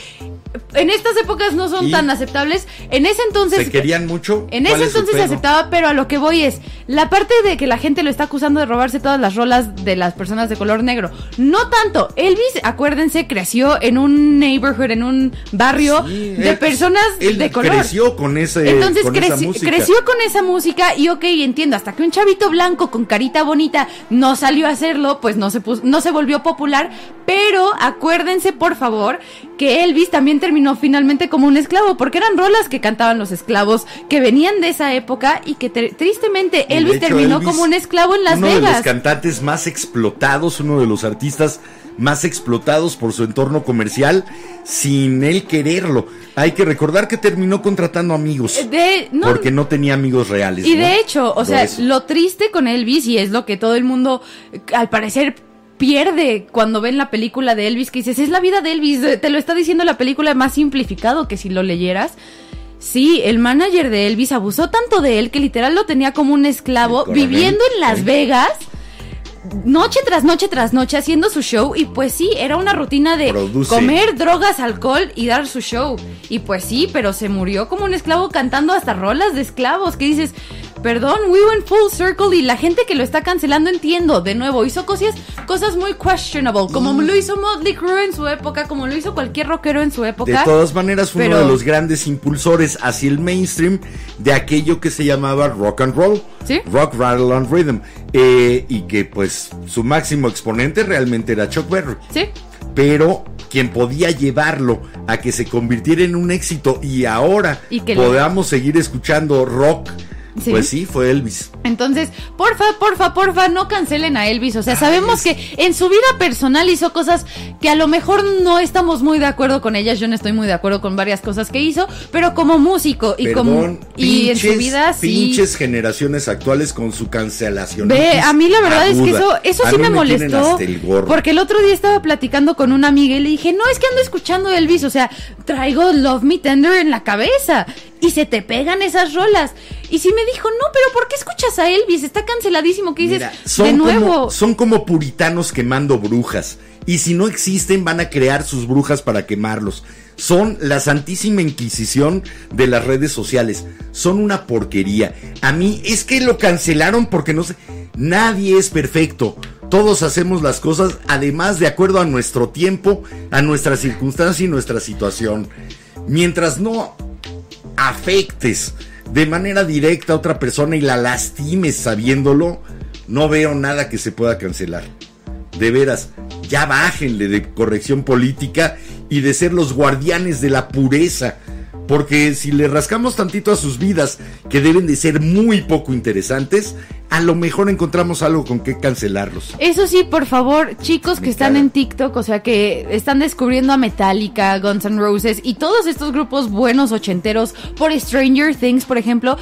en estas épocas no son ¿Y? tan aceptables. En ese entonces... ¿Se querían mucho? En ¿Cuál ese entonces se aceptaba, pero a lo que voy es, la parte de que la gente lo está acusando de robarse todas las rolas de las personas de color negro. No tanto. Elvis, acuérdense, creció en un neighborhood, en un barrio Sí, de él- personas él de color. creció con ese Entonces con esa creci- música. creció con esa música y ok, entiendo, hasta que un chavito blanco con carita bonita no salió a hacerlo, pues no se pus- no se volvió popular, pero acuérdense por favor que Elvis también terminó finalmente como un esclavo, porque eran rolas que cantaban los esclavos que venían de esa época y que tristemente Y Elvis hecho, terminó Elvis, como un esclavo en Las uno de los Vegas. cantantes más explotados, uno de los artistas más explotados por su entorno comercial sin él quererlo. Hay que recordar que terminó contratando amigos. Eh, De, no, porque no tenía amigos reales. Y ¿no? de hecho, o sea, eso. lo triste con Elvis, y es lo que todo el mundo, al parecer, pierde cuando ven la película de Elvis, que dices, es la vida de Elvis, te lo está diciendo la película más simplificado que si lo leyeras. Sí, el manager de Elvis abusó tanto de él que literal lo tenía como un coronel, viviendo en Las. Vegas. noche tras noche tras noche haciendo su show y pues sí, era una rutina de Produce. comer drogas, alcohol y dar su show. Y pues sí, pero se murió como un esclavo cantando hasta rolas de esclavos que dices, perdón, we went full circle y la gente que lo está cancelando entiendo, de nuevo, hizo cosas, cosas muy questionable, como Mm. lo hizo Motley Crue en su época, como lo hizo cualquier rockero en su época. De todas maneras, fue uno de los grandes impulsores hacia el mainstream de aquello que se llamaba rock and roll. Sí. Rock, rattle and rhythm. Eh, y que pues su máximo exponente realmente era Chuck Berry. Sí. Pero quien podía llevarlo a que se convirtiera en un éxito y ahora Y le- podamos seguir escuchando rock, Sí. pues sí, fue Elvis. Entonces, porfa, porfa, porfa, no cancelen a Elvis. O sea, sabemos es- que en su vida personal hizo cosas que a lo mejor no estamos muy de acuerdo con ellas. Yo no estoy muy de acuerdo con varias cosas que hizo, pero como músico y como y en su vida sí. Pinches generaciones actuales con su cancelación. Ve, a mí la verdad es que eso, eso sí me molestó. Porque el otro día estaba platicando con una amiga y le dije, no, es que ando escuchando Elvis, o sea, traigo Love Me Tender en la cabeza y se te pegan esas rolas. Y sí me dijo, no, pero ¿por qué escuchas a Elvis? Está canceladísimo. ¿Qué dices? Mira, son de nuevo. Como, son como puritanos quemando brujas. Y si no existen, van a crear sus brujas para quemarlos. Son la santísima inquisición de las redes sociales. Son una porquería. A mí es que lo cancelaron porque no sé. Nadie es perfecto. Todos hacemos las cosas además de acuerdo a nuestro tiempo, a nuestra circunstancia y nuestra situación. Mientras no afectes de manera directa a otra persona y la lastimes sabiéndolo, no veo nada que se pueda cancelar. De veras, ya bájenle de corrección política y de ser los guardianes de la pureza. Porque si le rascamos tantito a sus vidas, que deben de ser muy poco interesantes, a lo mejor encontramos algo con que cancelarlos. Eso sí, por favor, chicos que están en TikTok, o sea, que están descubriendo a Metallica, Guns N' Roses y todos estos grupos buenos ochenteros por Stranger Things, por ejemplo,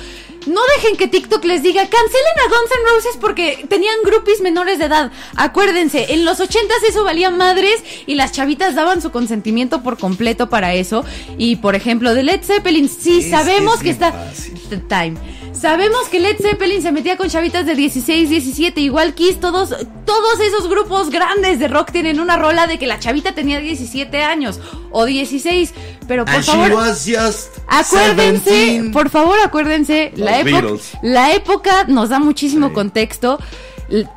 no dejen que TikTok les diga cancelen a Guns N' Roses porque tenían groupies menores de edad. Acuérdense, en los ochentas eso valía madres y las chavitas daban su consentimiento por completo para eso. Y por ejemplo, de Led Zeppelin, sí Es que sabemos es que está fácil. Time. Sabemos que Led Zeppelin se metía con chavitas de 16, 17, igual Kiss, todos, todos esos grupos grandes de rock tienen una rola de que la chavita tenía 17 años o 16, pero por And favor, acuérdense, 17. por favor, acuérdense, la época, la época nos da muchísimo Sí. contexto.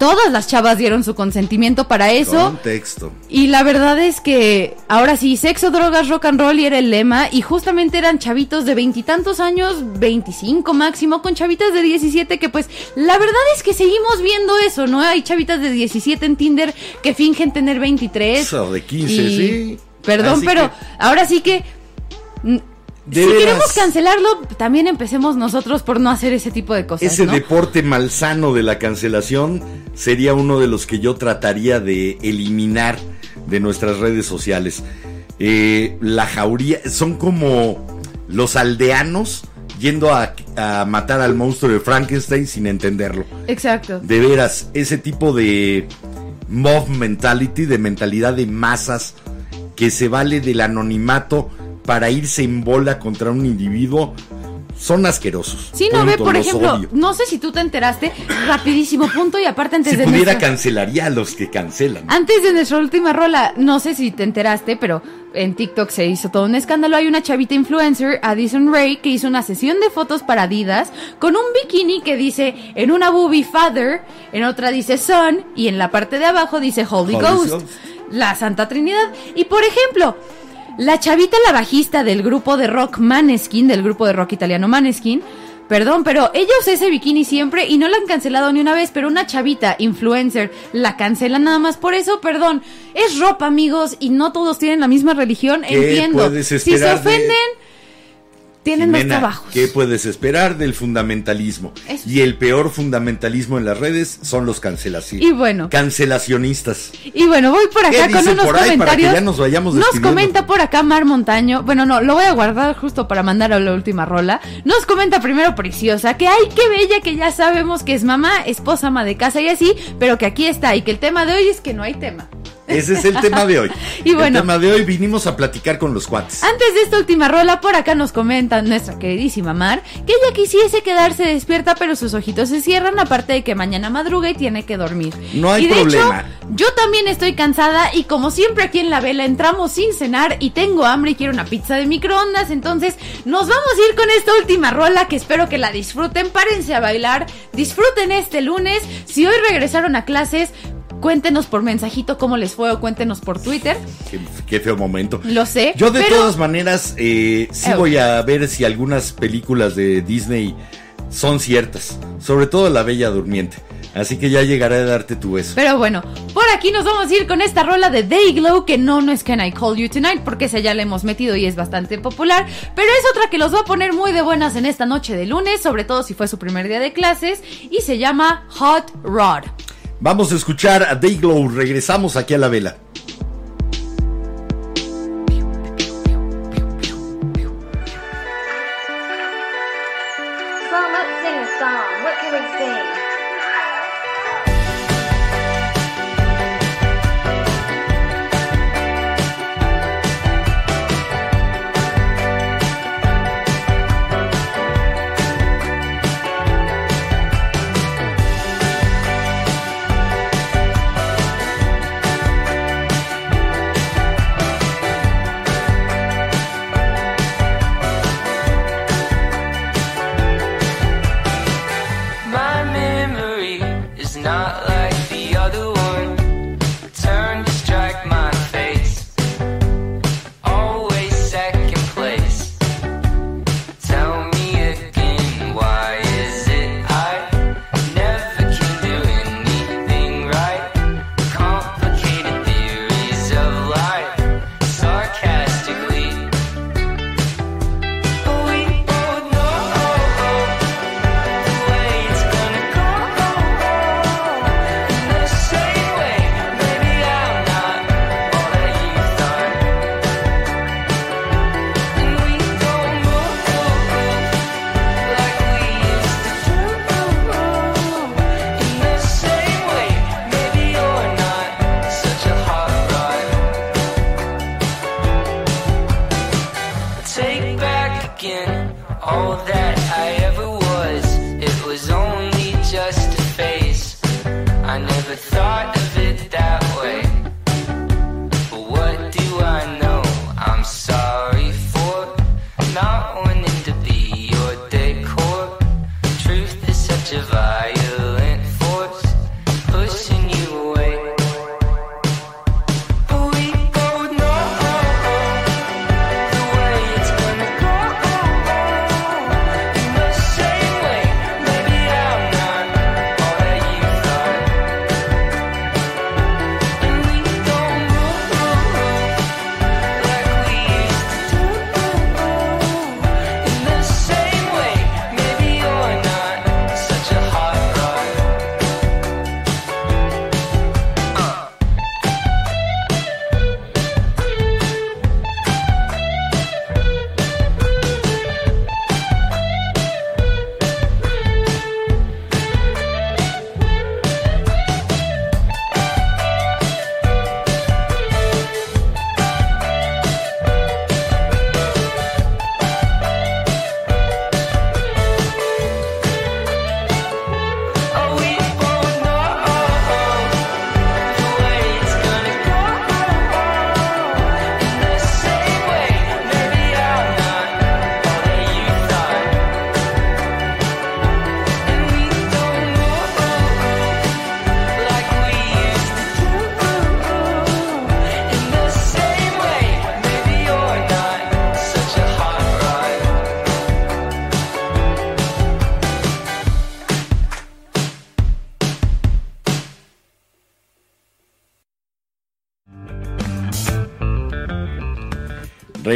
Todas las chavas dieron su consentimiento para eso. Contexto. Y la verdad es que ahora sí, sexo, drogas, rock and roll y era el lema. Y justamente eran chavitos de veintitantos años, 25 máximo, con chavitas de 17 que pues la verdad es que seguimos viendo eso, ¿no? Hay chavitas de 17 en Tinder que fingen tener 23. O de 15, y- sí. Perdón, Así pero que- ahora sí que... De si veras. queremos cancelarlo, también empecemos nosotros por no hacer ese tipo de cosas. Ese ¿no? deporte malsano de la cancelación sería uno de los que yo trataría de eliminar de nuestras redes sociales. Eh, la jauría, son como los aldeanos yendo a, a matar al monstruo de Frankenstein sin entenderlo. Exacto. De veras, ese tipo de mob mentality, de mentalidad de masas, que se vale del anonimato para irse en bola contra un individuo, son asquerosos. Sí, no ve, por ejemplo, odio. no sé si tú te enteraste, rapidísimo punto y aparte antes Si de pudiera nuestra- cancelaría a los que cancelan. Antes de nuestra última rola, no sé si te enteraste, pero en TikTok se hizo todo un escándalo. Hay una chavita influencer, Addison Ray, que hizo una sesión de fotos para Adidas con un bikini que dice en una boobie Father, en otra dice Son y en la parte de abajo dice Holy, Holy Ghost, Ghost. la Santa Trinidad. Y por ejemplo, la chavita, la bajista del grupo de rock Maneskin, del grupo de rock italiano Maneskin, Perdón, pero ella usa ese bikini siempre y no la han cancelado ni una vez, pero una chavita influencer la cancela nada más por eso, perdón. Es ropa, amigos, y no todos tienen la misma religión, ¿Qué entiendo. puedes Si se de- tienen más trabajos. ¿Qué puedes esperar del fundamentalismo? Y el peor fundamentalismo en las redes son los cancelaciones. Y bueno. Cancelacionistas. Y bueno, voy por ¿Qué acá con unos por ahí para que comentarios. ya nos vayamos Nos comenta por acá Mar Montaño. Bueno, no, lo voy a guardar justo para mandar a la última rola. Nos comenta primero Preciosa que ay, qué bella que ya sabemos que es mamá, esposa, ama de casa y así, pero que aquí está y que el tema de hoy es que no hay tema. Ese es el tema de hoy. Y bueno. El tema de hoy vinimos a platicar con los cuates. Antes de esta última rola, por acá nos comenta nuestra queridísima Mar que ella quisiese quedarse despierta, pero sus ojitos se cierran, aparte de que mañana madruga y tiene que dormir. No hay y de problema. Hecho, yo también estoy cansada y como siempre aquí en la vela entramos sin cenar y tengo hambre y quiero una pizza de microondas, entonces nos vamos a ir con esta última rola que espero que la disfruten, párense a bailar, disfruten este lunes, si hoy regresaron a clases, cuéntenos por mensajito cómo les fue o cuéntenos por Twitter, Qué, qué feo momento. lo sé. Yo de pero- todas maneras eh, sí Eh. voy a ver si algunas películas de Disney son ciertas. Sobre todo La Bella Durmiente. Así que ya llegaré a darte tu beso. Pero bueno, por aquí nos vamos a ir con esta rola de Dayglow, que no, no es Can I Call You Tonight, porque esa ya la hemos metido y es bastante popular, pero es otra que los va a poner muy de buenas en esta noche de lunes, sobre todo si fue su primer día de clases, y se llama Hot Rod. Vamos a escuchar a Dayglow. Regresamos aquí a la vela.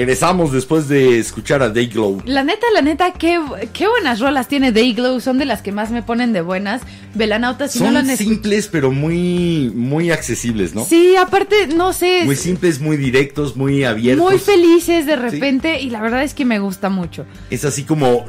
Regresamos después de escuchar a Dayglow. La neta, la neta, qué, qué buenas rolas tiene Dayglow, son de las que más me ponen de buenas. Velanautas, si no lo Son han escuchado. simples, pero muy, muy accesibles, ¿no? Sí, aparte, no sé, Muy simples, muy directos, muy abiertos. muy felices de repente y la verdad es que me gusta mucho. Es así como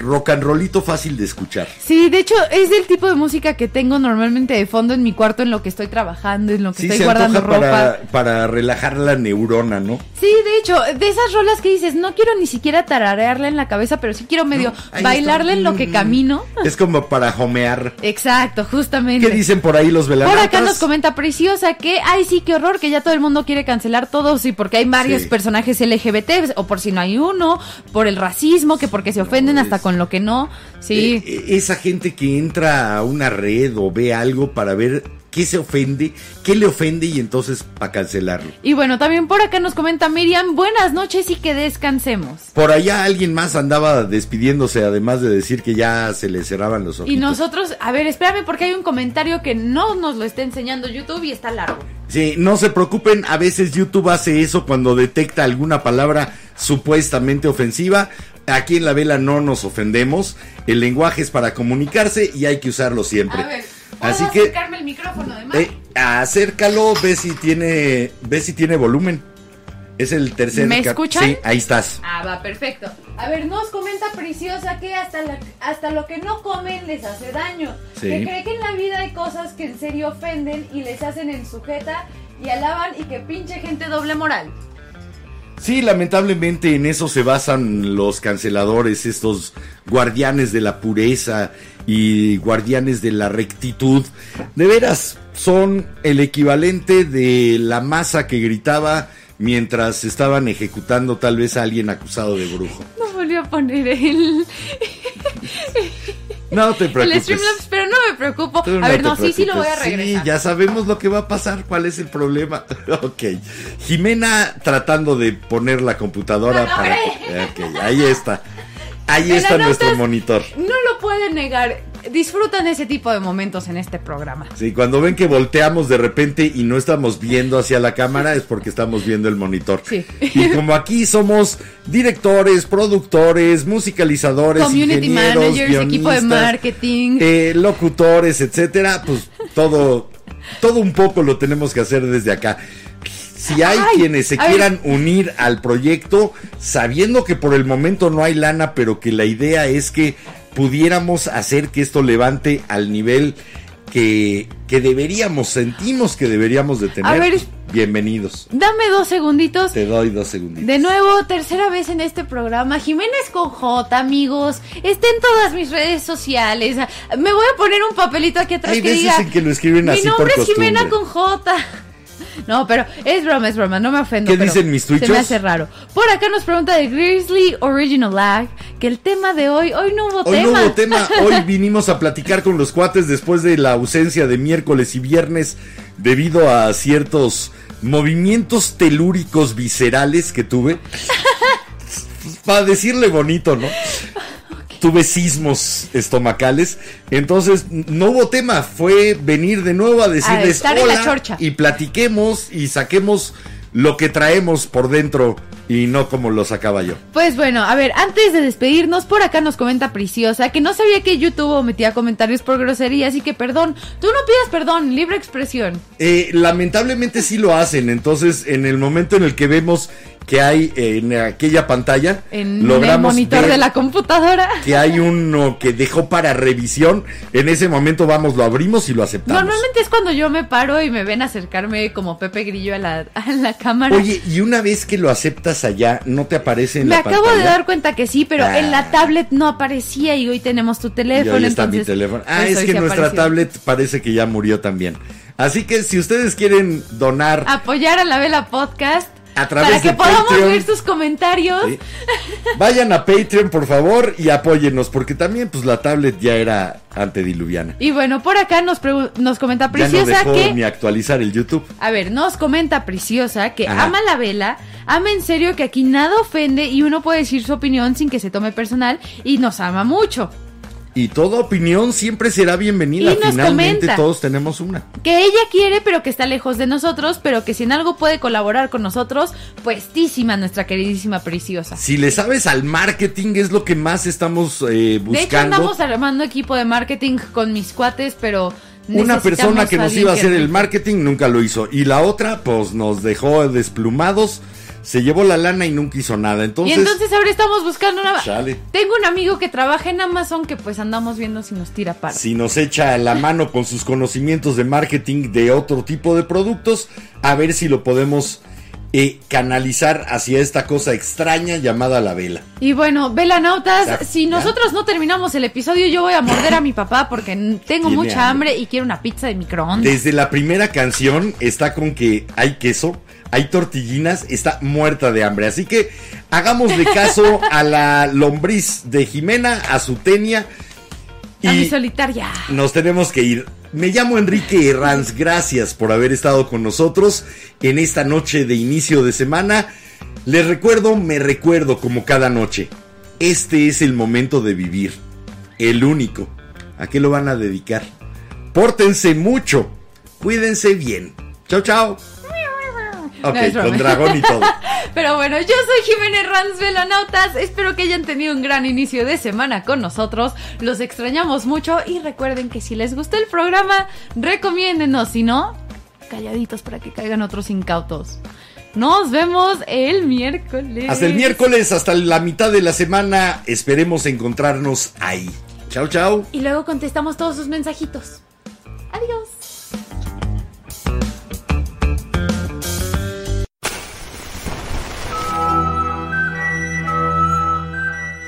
rock and rollito fácil de escuchar. Sí, de hecho es el tipo de música que tengo normalmente de fondo en mi cuarto en lo que estoy trabajando, en lo que Sí, estoy se guardando ropa. para, para relajar la neurona, ¿no? Sí, de hecho, de esas rolas que dices, no quiero ni siquiera tararearla en la cabeza, pero sí quiero medio está. en lo que Mm. camino. Es como para homear. Exacto, justamente. ¿Qué dicen por ahí los Por velanautas? acá nos comenta Preciosa que, ay sí, qué horror, que ya todo el mundo quiere cancelar todo, sí, porque hay varios Sí. personajes LGBT, o por si no hay uno, por el racismo, que porque se ofenden hasta con lo que no, sí. Eh, eh, esa gente que entra a una red o ve algo para ver qué se ofende, qué le ofende y entonces para cancelarlo. Y bueno, también por acá nos comenta Miriam, buenas noches y que descansemos. Por allá alguien más andaba despidiéndose, además de decir que ya se le cerraban los ojos. Y nosotros, a ver, espérame porque hay un comentario que no nos lo está enseñando YouTube y está largo. Sí, no se preocupen, a veces YouTube hace eso cuando detecta alguna palabra supuestamente ofensiva. Aquí en la vela no nos ofendemos, el lenguaje es para comunicarse y hay que usarlo siempre. A ver, ¿puedo Así que acercarme el micrófono de eh, acércalo, ve si tiene ve si tiene volumen. Es el tercer ¿Me escuchan? Sí, ahí estás. Ah, va, perfecto. A ver, nos comenta Preciosa que hasta, la- hasta lo que no comen les hace daño. Sí. Que cree que en la vida hay cosas que en serio ofenden y les hacen en sujeta y alaban y que pinche gente doble moral. Sí, lamentablemente en eso se basan los canceladores, estos guardianes de la pureza y guardianes de la rectitud. De veras, son el equivalente de la masa que gritaba mientras estaban ejecutando tal vez a alguien acusado de brujo. No volvió a poner el, No te el preocupes. Streamlabs, pero no me preocupo. Tú a ver, no, sí, sí lo voy a regresar. Sí, ya sabemos lo que va a pasar, cuál es el problema. ok. Jimena tratando de poner la computadora No, no, para... hombre. Ok, ahí está. Ahí Pero está nuestro monitor. No lo pueden negar. Disfrutan ese tipo de momentos en este programa. Sí, cuando ven que volteamos de repente y no estamos viendo hacia la cámara es porque estamos viendo el monitor. Sí. Y como aquí somos directores, productores, musicalizadores, Community ingenieros, managers, equipo de marketing. eh, locutores, etcétera, pues todo, todo un poco lo tenemos que hacer desde acá. Si hay Ay, quienes se ver. quieran unir al proyecto, sabiendo que por el momento no hay lana, pero que la idea es que pudiéramos hacer que esto levante al nivel que, que deberíamos, sentimos que deberíamos de tener. A ver. Bienvenidos. Dame dos segunditos. Te doy dos segunditos. De nuevo, tercera vez en este programa. Jiménez con J, amigos. Está en todas mis redes sociales. Me voy a poner un papelito aquí atrás Hay que veces diga. en que lo escriben Mi así por nombre es. Jimena con J. No, pero es broma, es broma, no me ofendo. ¿Qué pero dicen mis Se tuichos? me hace raro. Por acá nos pregunta de Grizzly Original Lag que el tema de hoy, hoy no hubo Hoy tema. no hubo tema, hoy vinimos a platicar con los cuates después de la ausencia de miércoles y viernes debido a ciertos movimientos telúricos viscerales que tuve. Para decirle bonito, ¿no? Tuve sismos estomacales, entonces no hubo tema, fue venir de nuevo a decirles la hola chorcha. y platiquemos y saquemos lo que traemos por dentro y no como lo sacaba yo. Pues bueno, a ver, antes de despedirnos, por acá nos comenta Preciosa que no sabía que YouTube omitía comentarios por grosería, así que perdón, tú no pidas perdón, libre expresión. Eh, lamentablemente sí lo hacen, entonces en el momento en el que vemos que hay en aquella pantalla, En el monitor ver de la computadora. que hay uno que dejó para revisión, en ese momento vamos, lo abrimos y lo aceptamos. Normalmente es cuando yo me paro y me ven acercarme como Pepe Grillo a la, a la cámara. Oye, y una vez que lo aceptas allá, no te aparece en me la acabo pantalla. de dar cuenta que sí, pero en Ah. la tablet no aparecía y hoy tenemos tu Y teléfono. hoy está mi teléfono. Ah, pues es que nuestra apareció. tablet parece que ya murió también. Así que si ustedes quieren donar Apoyar a la Vela Podcast. A través para que de podamos Patreon. ver sus comentarios. Sí. Vayan a Patreon, por favor, y apóyennos, porque también pues la tablet ya era antediluviana. Y bueno, por acá nos, nos comenta Ya no Preciosa dejó que... ni actualizar el YouTube. A ver, nos comenta Preciosa que Ajá. ama la vela, ama en serio que aquí nada ofende y uno puede decir su opinión sin que se tome personal y nos ama mucho. Y toda opinión siempre será bienvenida. Y nos Finalmente comenta. todos tenemos una. Que ella quiere, pero que está lejos de nosotros, pero que si en algo puede colaborar con nosotros, puestísima nuestra queridísima Preciosa. Si le sabes al marketing es lo que más estamos eh, buscando. De hecho, andamos armando equipo de marketing con mis cuates, pero... Una persona que nos iba a hacer el marketing nunca lo hizo. Y la otra, pues nos dejó desplumados se llevó la lana y nunca hizo nada. Entonces, y entonces ahora estamos buscando una... Chale. Tengo un amigo que trabaja en Amazon que pues andamos viendo si nos tira paro. si nos echa la mano con sus conocimientos de marketing de otro tipo de productos, a ver si lo podemos eh, canalizar hacia esta cosa extraña llamada la vela. Y bueno, velanautas, Ya, si ya. nosotros no terminamos el episodio, yo voy a morder a mi papá porque tengo Tiene mucha hambre. hambre y quiero una pizza de microondas. Desde la primera canción está con que hay queso, hay tortillinas, está muerta de hambre. Así que hagámosle caso a la lombriz de Jimena, a su tenia. A mi Y solitaria. nos tenemos que ir. Me llamo Enrique Herranz, gracias por haber estado con nosotros en esta noche de inicio de semana. Les recuerdo, me recuerdo como cada noche. Este es el momento de vivir. El único. ¿A qué lo van a dedicar? Pórtense mucho. Cuídense bien. Chao, chao. Ok, No, con dragón y todo. Pero bueno, yo soy Jiménez Ranz Velanautas. Espero que hayan tenido un gran inicio de semana con nosotros. Los extrañamos mucho y recuerden que si les gustó el programa, recomiéndenos. Si no, calladitos para que caigan otros incautos. Nos vemos el miércoles. Hasta el miércoles, hasta la mitad de la semana. Esperemos encontrarnos ahí. Chao, chao. Y luego contestamos todos sus mensajitos. Adiós.